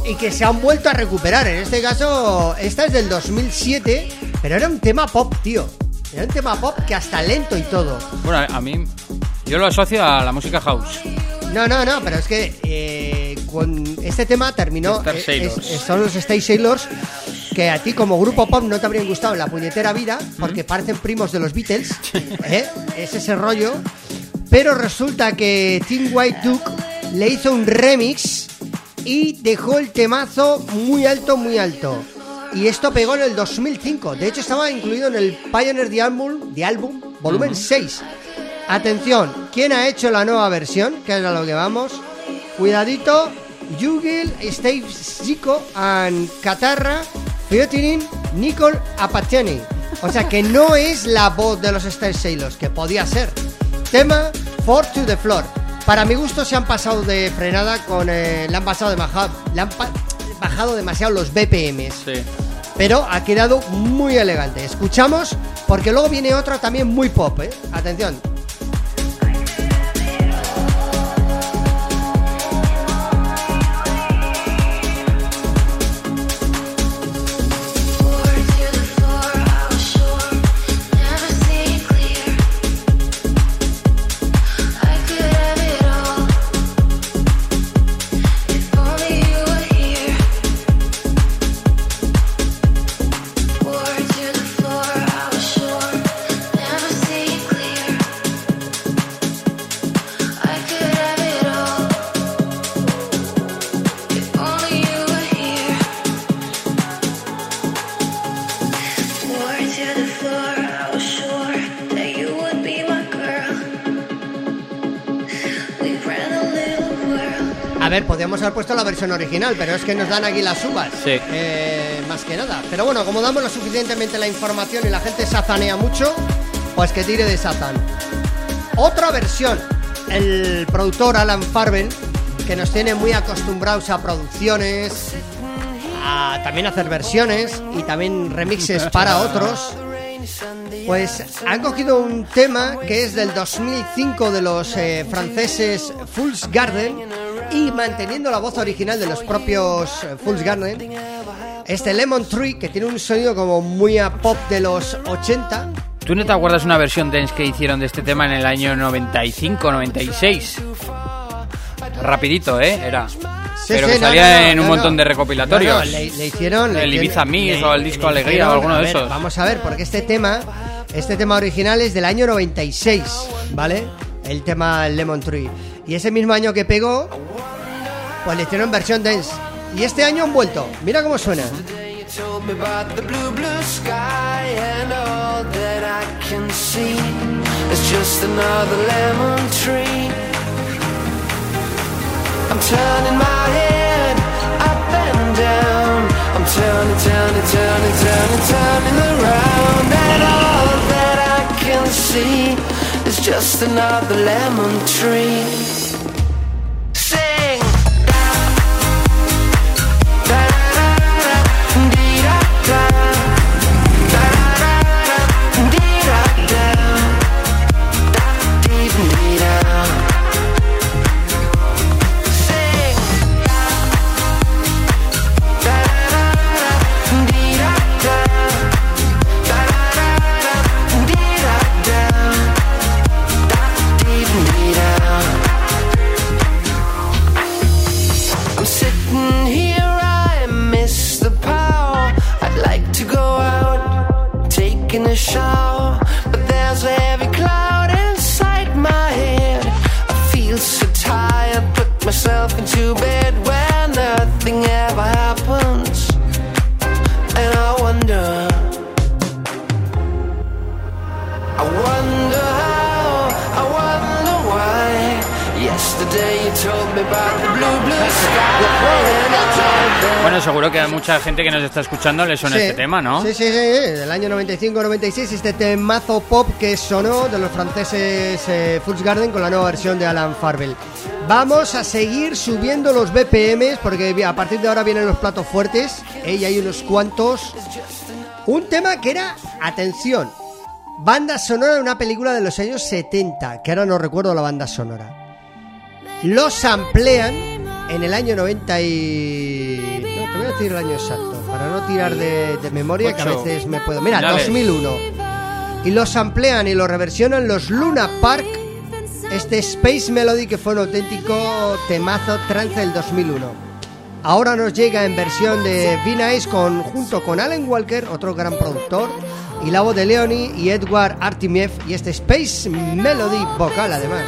y que se han vuelto a recuperar. En este caso, esta es del 2007, pero era un tema pop, tío. Era un tema pop que hasta lento y todo. Bueno, a mí yo lo asocio a la música house. No, no, no, pero es que eh, con este tema terminó. Star eh, es- es- son los Stay Sailors que a ti como grupo pop no te habrían gustado en la puñetera vida porque parecen primos de los Beatles. ¿eh? Es ese rollo. Pero resulta que Tim White Duke le hizo un remix y dejó el temazo muy alto, muy alto. Y esto pegó en el 2005. De hecho, estaba incluido en el Pioneer de álbum, de álbum volumen 6. Atención, ¿quién ha hecho la nueva versión? Que es a lo que vamos. Cuidadito, Yugil, Steve Zico, and Catarra, featuring Nicole Apatiani. O sea que no es la voz de los Star Sailors, que podía ser. Tema For to the Floor. Para mi gusto se han pasado de frenada con... eh, le han pasado de le han bajado demasiado los BPMs Sí. pero ha quedado muy elegante. Escuchamos porque luego viene otra también muy pop, ¿eh? Atención. Original, pero es que nos dan aquí las uvas. Sí. Eh, más que nada. Pero bueno, como damos lo suficientemente la información y la gente sazanea mucho, pues que tire de Satan. Otra versión. El productor Alan Farben, que nos tiene muy acostumbrados a producciones, a también hacer versiones y también remixes para otros. Pues han cogido un tema que es del 2005 de los eh, franceses Fools Garden y manteniendo la voz original de los propios eh, Fools Garden, este Lemon Tree que tiene un sonido como muy a pop de los 80. ¿Tú no te acuerdas una versión dance que hicieron de este tema en el año 95, 96? Rapidito, ¿eh? Era. Sí, Pero sí, que salía no, no, en un no, montón de recopilatorios. Le, le hicieron le El hicieron- Ibiza Mix o el disco Alegría hicieron- o alguno a de ver, esos. Vamos a ver, porque este tema, este tema original es del año 96, ¿vale? El tema Lemon Tree. Y ese mismo año que pegó, pues le hicieron versión dance. Y este año han vuelto. Mira cómo suena. Turning, turning, turning around, and all that I can see is just another lemon tree. Bueno, seguro que a mucha gente que nos está escuchando le suena Sí. este tema, ¿no? Sí, sí, sí, del año 95-96, este temazo pop que sonó de los franceses eh, Fools Garden con la nueva versión de Alan Farwell. Vamos a seguir subiendo los BPMs porque a partir de ahora vienen los platos fuertes eh, y hay unos cuantos. Un tema que era, atención, banda sonora de una película de los años 70, que ahora no recuerdo la banda sonora. Los amplían en el año 90 y... No, te voy a decir el año exacto, para no tirar de, de memoria, que a Ocho. veces me puedo... Mira, Dale. 2001. Y los amplían y los reversionan los Luna Park, este Space Melody que fue un auténtico temazo trance del 2001. Ahora nos llega en versión de V-Nice con, junto con Alan Walker, otro gran productor, y la voz de Leonie y Edward Artimiev y este Space Melody vocal además.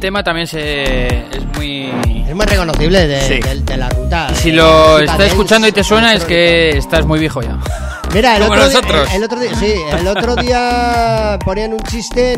Tema también se es muy... Es muy reconocible de, Sí. de- de la ruta. Y si eh, lo música estás escuchando y te suena es que estás muy viejo ya. Mira, el otro, día, el, el otro día, sí, el otro día ponían un chiste,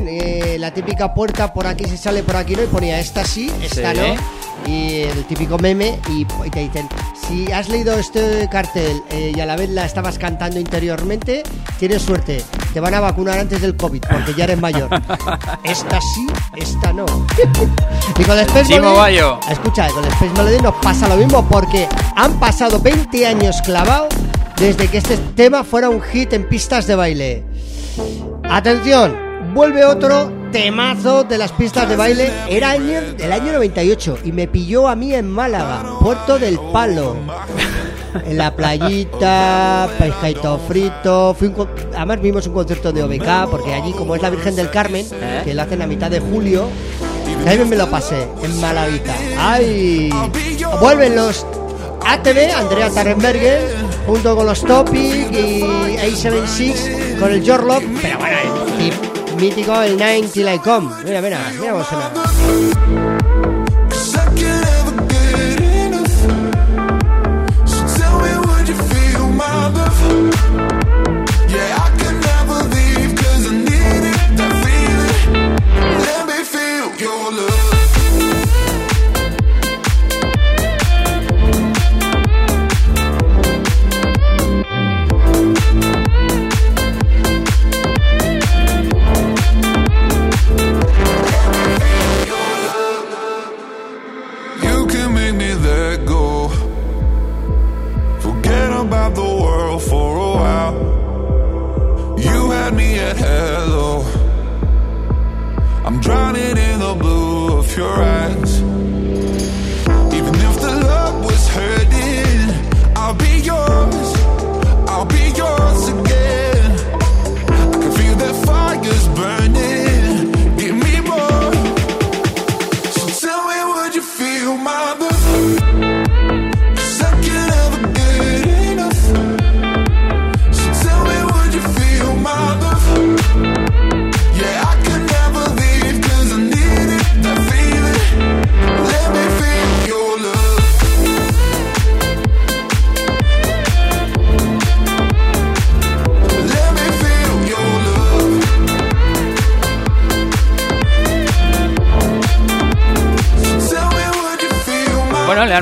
eh, la típica puerta por aquí se sale, por aquí no, y ponía esta sí, esta Sí. no. Y el típico meme, y, y te dicen, si has leído este cartel eh, y a la vez la estabas cantando interiormente, tienes suerte, te van a vacunar antes del COVID, porque ya eres mayor. esta sí, esta no. y con el Space Chimo Melody- Bayo. Escucha, con el Space Melody nos pasa lo mismo porque han pasado 20 años clavados desde que este tema fuera un hit en pistas de baile. Atención, vuelve otro temazo de las pistas de baile. Era año, del año 98 y me pilló a mí en Málaga, Puerto del Palo. En la playita, pescadito frito. Fui un además vimos un concierto de OBK porque allí, como es la Virgen del Carmen, que lo hacen a mitad de julio, ahí me lo pasé en Malaguita. ¡Ay! Vuelven los ATV, Andrea Tarenberger, junto con los Topic y A76 con el Your Love. Pero bueno, el mítico, el 90 Till I Come. Mira, mira, mira cómo suena.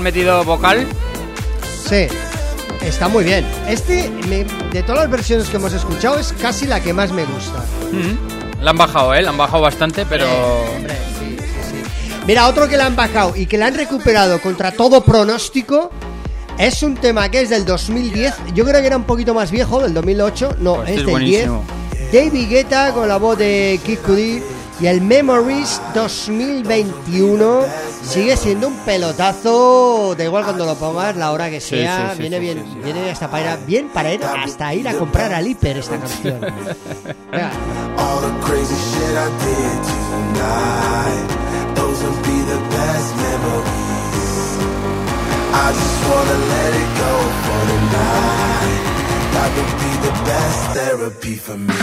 Han metido vocal. Sí, está muy bien. Este, me- de todas las versiones que hemos escuchado, es casi la que más me gusta. Mm. La han bajado, ¿eh? La han bajado bastante, pero... Hombre, sí, sí, sí. Mira, otro que la han bajado y que la han recuperado contra todo pronóstico. Es un tema que es del 2010. Yo creo que era un poquito más viejo, del 2008. No, Pues es este es del 10. buenísimo. David Guetta con la voz de Kid Cudi. Y el Memories 2021 sigue siendo un pelotazo. Da igual cuando lo pongas, la hora que sea. sí, sí, viene sí, bien, sí, sí. viene hasta para ir, a- bien para ir hasta ir a comprar al hiper esta canción. Venga. All the crazy shit I did tonight, those will be the best memories. I just wanna let it go for tonight. That would be the best therapy for me.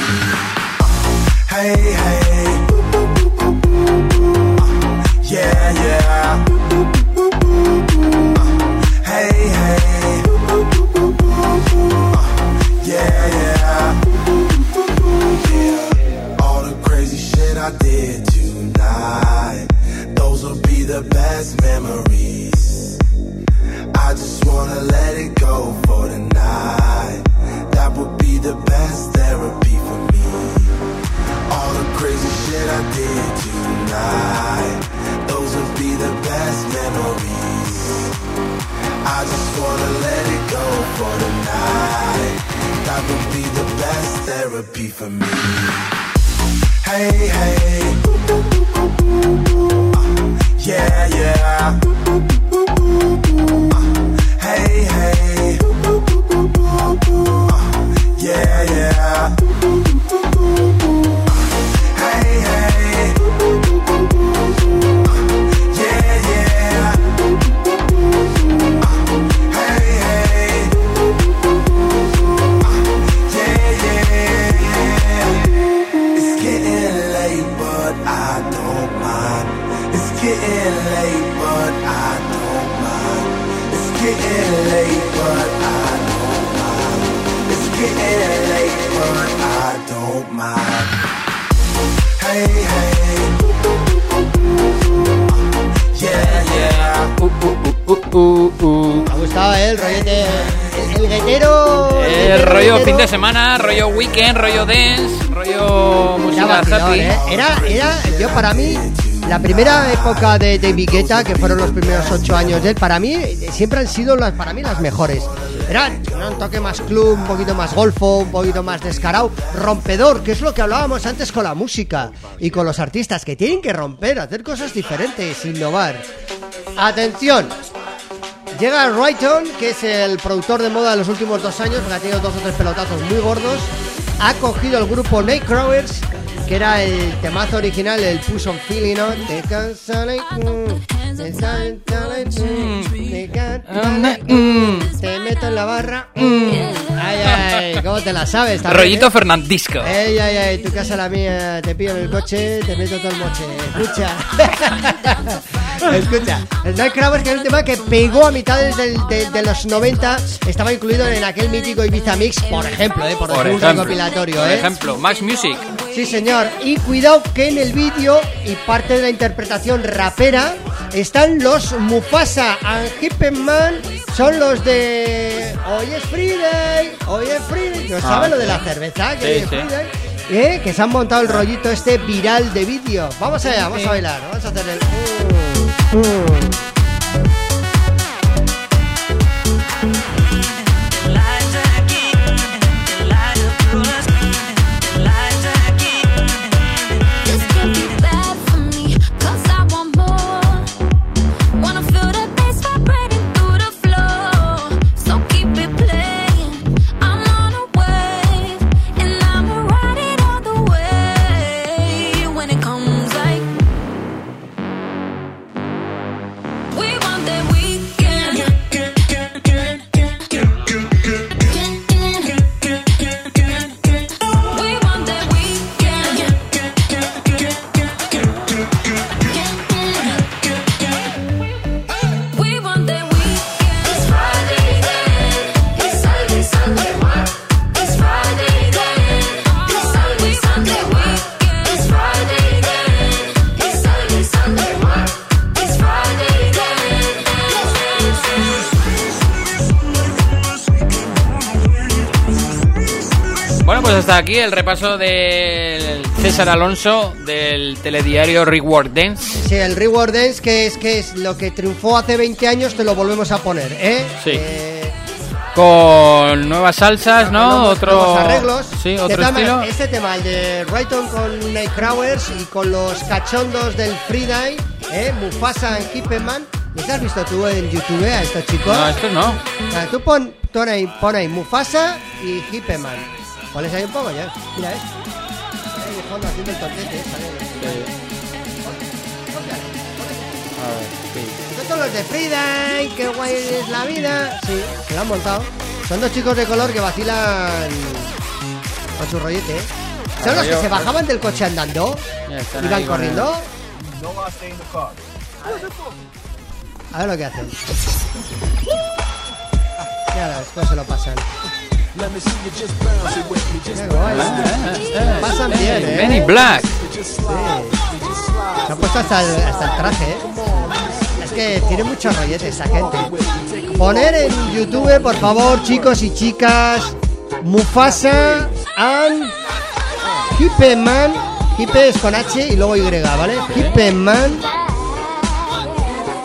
Hey, hey. Yeah, yeah. Therapy for me. Hey, hey. Uh, yeah, yeah. Getting late, but I don't mind. It's getting late, but I don't mind. It's getting late, but I don't mind. Hey, hey. Yeah, yeah. Uh, uh, uh, uh, uh, uh. Me ha gustado eh, el rollete. El, el guetero. El guetero, rollo guetero. fin de semana, rollo weekend, rollo dance, rollo Era música happy. ¿eh? Era, era, yo para mí, la primera época de David Guetta, que fueron los primeros ocho años de él, para mí siempre han sido las, para mí las mejores. Era ¿no? un toque más club, un poquito más golfo, un poquito más descarado, rompedor, que es lo que hablábamos antes con la música y con los artistas, que tienen que romper, hacer cosas diferentes, innovar. Atención, Llega Rayton, que es el productor de moda de los últimos dos años, porque ha tenido dos o tres pelotazos muy gordos. Ha cogido el grupo Nightcrawlers, que era el temazo original, el Push on Feeling, ¿no? Te cansaré, te cansaré, mm, te cansaré, mm, Te meto en la barra. mm. Ay, ay, ¿cómo te la sabes? también, Rollito eh? Fernandisco. Ey, ay, ay, tu casa la mía, te pillo en el coche, te meto todo el moche. Escucha. Escucha. El Nightcrawlers, que es un tema que pegó a mitades del- de, de los 90, estaba incluido en aquel mítico Ibiza Mix, por ejemplo, eh, por, Por un ejemplo, recopilatorio, por eh. ejemplo, Max Music. Sí, señor. Y cuidado que en el vídeo y parte de la interpretación rapera están los Mufasa and Hippenman. Son los de Hoy es Friday, hoy es Friday. ¿No Ah, saben lo de la cerveza? Que Sí, hoy es sí. Friday. ¿Eh? Que se han montado el rollito este viral de vídeo. Vamos allá, vamos a bailar. Vamos a hacer el. Mm, mm. Aquí el repaso del César Alonso del telediario Reward Dance. Sí, el Reward Dance, que es, que es lo que triunfó hace 20 años, te lo volvemos a poner, ¿eh? Sí. Eh, Con nuevas salsas, ¿no? nuevos- Otro nuevos arreglos. Sí, De otro estilo. Este tema, el de Rayton con Nightcrawlers y con los cachondos del Friday, ¿eh? Mufasa en Hipperman. ¿Les has visto tú en YouTube a estos chicos? No, estos no. O sea, tú pon, pon ahí, pon ahí Mufasa y Hipperman. Pones ahí un poco ya. Mira, ¿eh? Ahí de fondo haciendo el. Estos son los de Friday, qué guay es la vida. Sí, se lo han montado. Son dos chicos de color que vacilan con su rollete. ¿eh? Son los que se bajaban del coche andando. Iban corriendo. A ver lo que hacen. Ya después se lo pasan. Qué guay. Pasan bien, ¿eh? In Black. Se ha puesto hasta el, hasta el traje, ¿eh? Es que tiene mucho rollete esa gente. Poner en YouTube, por favor, chicos y chicas, Mufasa and Hippeman. Hippe es con H y luego Y, ¿vale? Hippeman.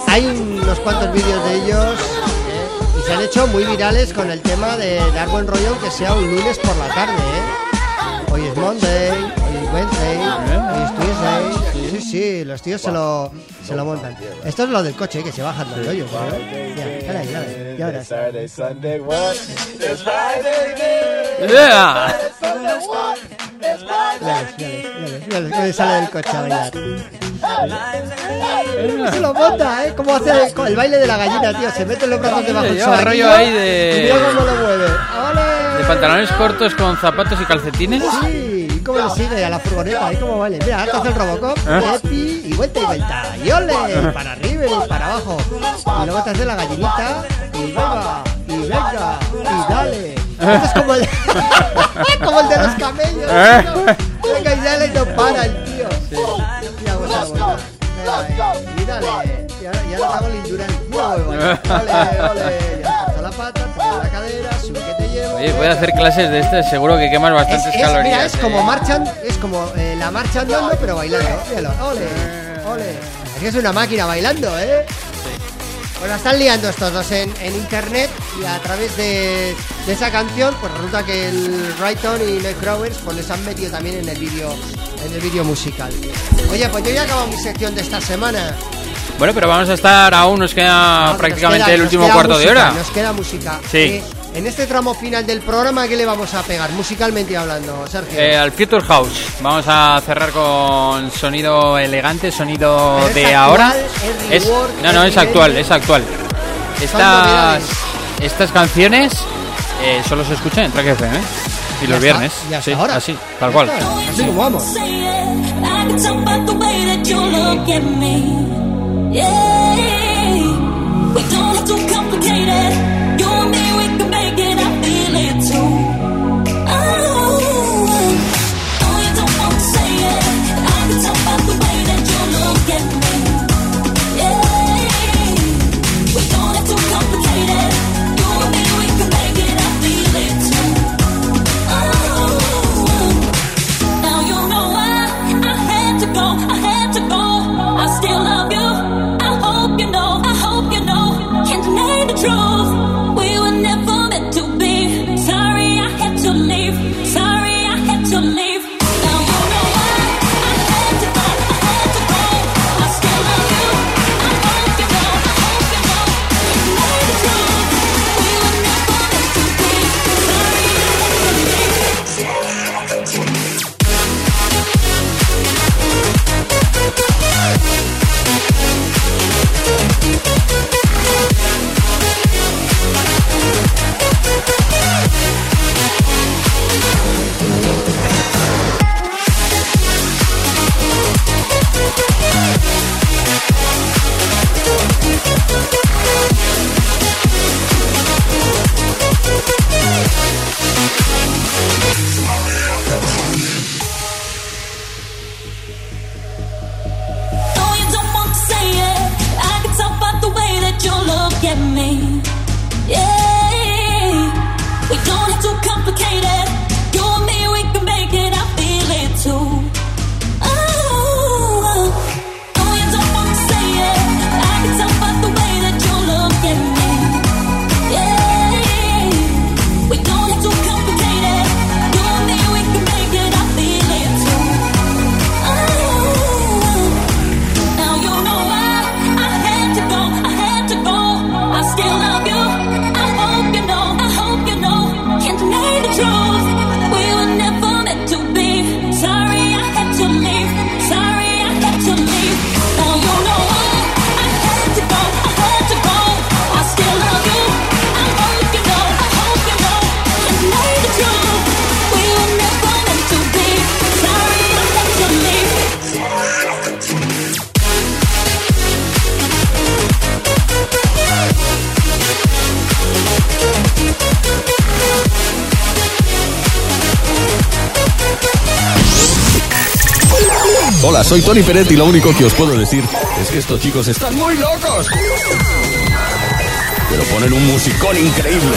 Hay unos cuantos vídeos de ellos ¿eh? Y se han hecho muy virales con el tema de dar buen rollo aunque sea un lunes por la tarde, ¿eh? Hoy es Monday, hoy es Wednesday, hoy es Tuesday. Sí, sí, los tíos se lo, se lo montan. Esto es lo del coche, que se bajan los rollos. ¿no? Ya verás. Yeah. Que sale del coche a bailar. Se lo monta, ¿eh? Cómo hace el, el baile de la gallina, tío. Se mete los brazos debajo del sobaquillo rollo ahí de- Y mira cómo lo mueve. De pantalones cortos con zapatos y calcetines. Sí, y cómo le sigue a la furgoneta, ahí cómo vale. Mira, ahora hace el Robocop, ¿Eh? Epi, y vuelta y vuelta. Y ole, para arriba y para abajo. Y luego te hace la gallinita, y venga, y venga, y dale. Esto es como el, como el de los camellos, ¿Eh? tío. Venga y dale y no para el tío. Mira eh, Y dale. Y ahora, y ahora hago el endurance. Mira. Ya la pata, toma la cadera, sube que te llevo. Oye, voy a hacer clases de este, seguro que quemas Es, bastantes es- calorías. mira, es eh. como marchan, es como eh, la marcha andando, pero bailando. Míralo, ole, ole. Es que es una máquina bailando, ¿eh? Pues la están liando estos dos en, en internet y a través de, de esa canción, pues resulta que el Rayton y Nightcrawlers pues les han metido también en el vídeo en el vídeo musical. Oye, pues yo ya acabo mi sección de esta semana. Bueno, pero vamos a estar aún, nos queda prácticamente queda- el último cuarto de hora. Nos queda música. Sí. Eh, en este tramo final del programa, ¿qué le vamos a pegar? Musicalmente hablando, Sergio. Eh, al Future House. Vamos a cerrar con sonido elegante, sonido Pero es de actual, ahora. es no, no, es actual, es actual. Estas, estas canciones eh, solo se escuchan en Track FM. ¿eh? Y los viernes. está sí, ahora. así, tal cual. Así como vamos. Tony y lo único que os puedo decir es que estos chicos están muy locos. Pero ponen un musicón increíble.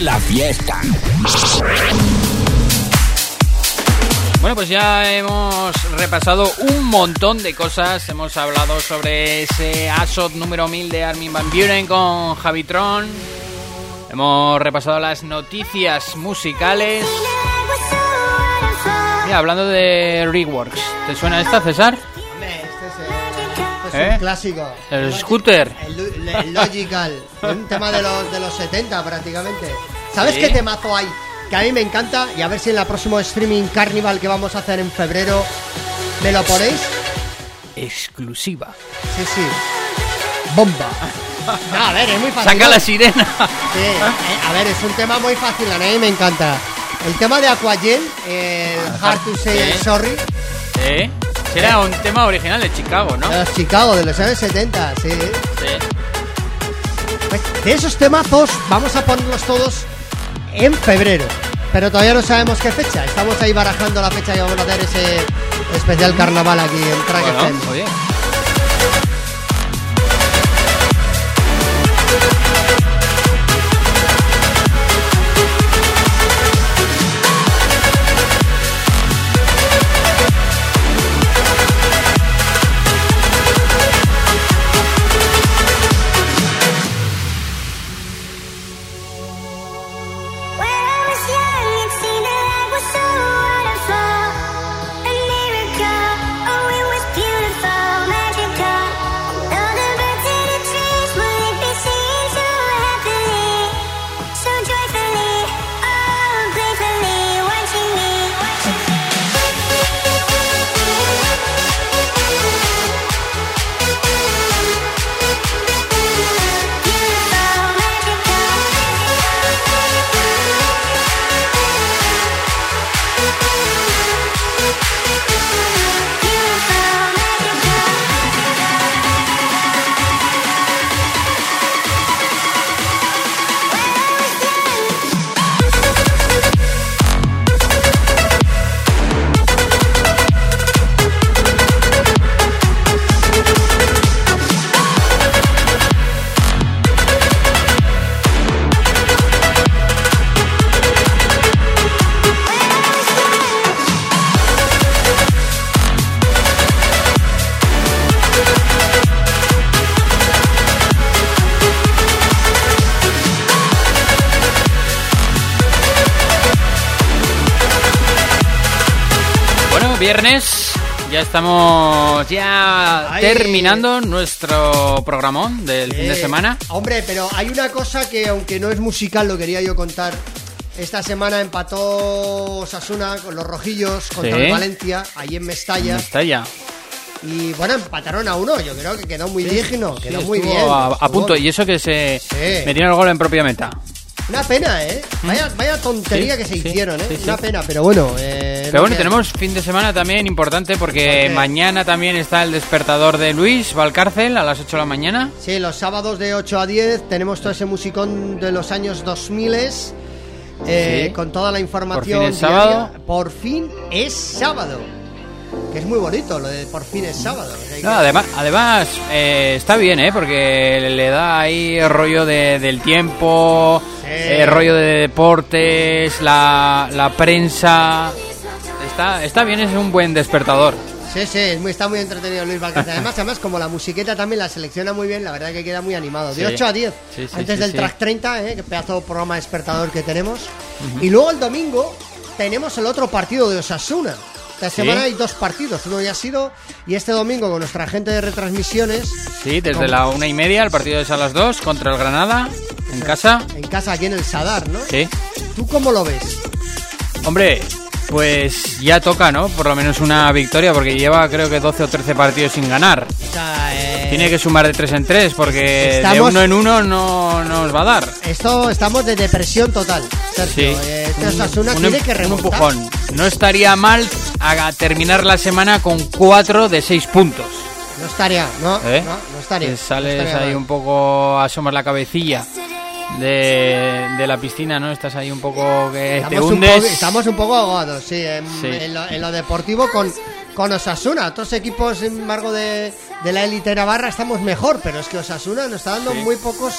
La fiesta. Bueno, pues ya hemos repasado un montón de cosas. Hemos hablado sobre ese ASOT número 1000 de Armin Van Buren con Javitron. Hemos repasado las noticias musicales. Mira, hablando de Reworks, ¿te suena esta, César? Hombre, este es, eh, este es ¿Eh? un clásico. El scooter. El, lo- el Logical. un tema de los, de los 70 prácticamente. ¿Sabes Sí. qué temazo hay? Que a mí me encanta y a ver si en la próxima streaming carnival que vamos a hacer en febrero me lo ponéis. Exclusiva. Sí, sí. Bomba. No, a ver, es muy fácil. Saca la sirena. Sí, eh, a ver, es un tema muy fácil, a mí me encanta. El tema de Aquagel, el Hard to Say. Sorry, ¿Eh? Era un tema original de Chicago, ¿no? de los Chicago, de los años 70, sí. Sí. Pues de esos temazos vamos a ponerlos todos en febrero. Pero todavía no sabemos qué fecha. Estamos ahí barajando la fecha que vamos a hacer ese especial carnaval aquí en Track Bueno, estamos ya Ay. terminando nuestro programón del fin de Eh, semana. Hombre, pero hay una cosa que, aunque no es musical, lo quería yo contar. Esta semana empató Sasuna con los rojillos contra Sí. el Valencia, ahí en Mestalla. Está ya. Y bueno, empataron a uno. Yo creo que quedó muy digno, quedó Sí, muy bien. A, punto. Y eso que se Sí. metieron el gol en propia meta. Una pena, ¿eh? Vaya, vaya tontería Sí, que se sí, hicieron, ¿eh? sí, sí. Una pena, pero bueno. eh, Pero no bueno, tenemos fin de semana también importante porque ¿Por qué? mañana también está el despertador de Luis Valcárcel a las 8 de la mañana. Sí, los sábados de 8 a 10 tenemos todo ese musicón de los años 2000 eh, Sí. con toda la información. Por fin es diaria. sábado. Por fin es sábado. Que es muy bonito lo de por fin es sábado. No, además, además eh, está bien, ¿eh? Porque le da ahí el rollo de- del tiempo, Sí. el rollo de deportes, la, la prensa. Está, está bien, es un buen despertador. Sí, sí, es muy- está muy entretenido Luis Valcárcel. Además, además, como la musiqueta también la selecciona muy bien, la verdad que queda muy animado. De Sí. 8 a 10, Sí, sí, antes del track 30, ¿eh? que pedazo de programa despertador que tenemos. Y luego el domingo tenemos el otro partido de Osasuna. Esta semana hay dos partidos, uno ya ha sido, y este domingo con nuestra gente de retransmisiones, Sí, desde la una y media, el partido es a las dos contra el Granada, en casa. en casa aquí en el Sadar, ¿no? Sí. ¿Tú cómo lo ves? Hombre, pues ya toca, ¿no? Por lo menos una victoria, porque lleva creo que 12 o 13 partidos sin ganar. O sea, eh, Tiene que sumar de 3 en 3, porque de Estamos- uno en uno no nos va a dar. Esto estamos de depresión total, Sergio. Sí. Eh, este Osasuna un, tiene em- que un remontar. empujón. No estaría mal a terminar la semana con 4 de 6 puntos. No estaría, no, ¿eh? no, no estaría. Que no sales estaría ahí mal. un poco a asomar la cabecilla. De, de la piscina, ¿no? Estás ahí un poco que te Estamos un, hundes. poco, estamos un poco ahogados, sí, en, Sí. en lo, en lo deportivo con, con Osasuna. Otros equipos, sin embargo, de, de la élite navarra estamos mejor, pero es que Osasuna nos está dando Sí. muy pocos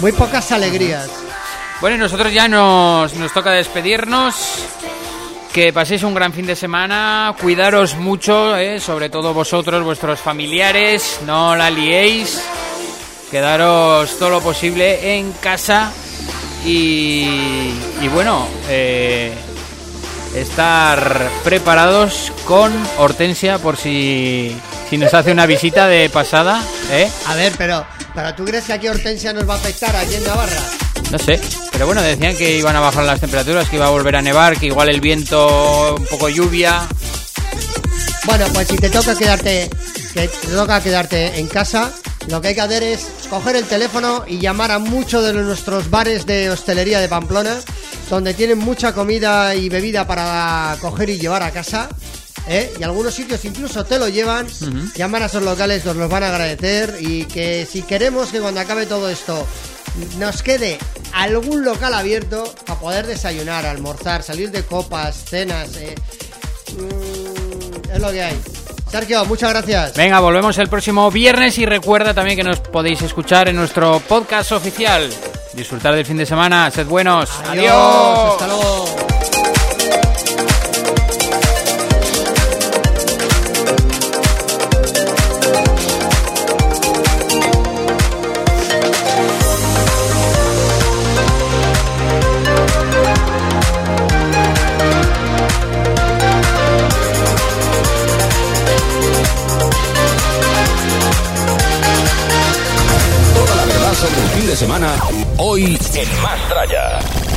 muy pocas alegrías. Bueno, y nosotros ya nos, nos toca despedirnos. Que paséis un gran fin de semana. Cuidaros mucho, ¿eh? sobre todo vosotros, vuestros familiares. No la liéis. Quedaros todo lo posible en casa. Y, y bueno, eh, estar preparados con Hortensia por si, si nos hace una visita de pasada. ¿eh? A ver, pero, pero ¿tú crees que aquí Hortensia nos va a afectar aquí en Navarra? No sé, pero bueno, decían que iban a bajar las temperaturas, que iba a volver a nevar, que igual el viento, un poco lluvia. Bueno, pues si te toca quedarte, que te toca quedarte en casa, lo que hay que hacer es coger el teléfono y llamar a muchos de nuestros bares de hostelería de Pamplona, donde tienen mucha comida y bebida para coger y llevar a casa. ¿eh? Y algunos sitios incluso te lo llevan. Llamar a esos locales, nos los van a agradecer. Y que si queremos que cuando acabe todo esto nos quede algún local abierto para poder desayunar, almorzar, salir de copas, cenas. eh, mm, es lo que hay. Sergio, muchas gracias. Venga, volvemos el próximo viernes y recuerda también que nos podéis escuchar en nuestro podcast oficial. Disfrutar del fin de semana, sed buenos. Adiós. Hasta luego. Hoy en Más Tralla.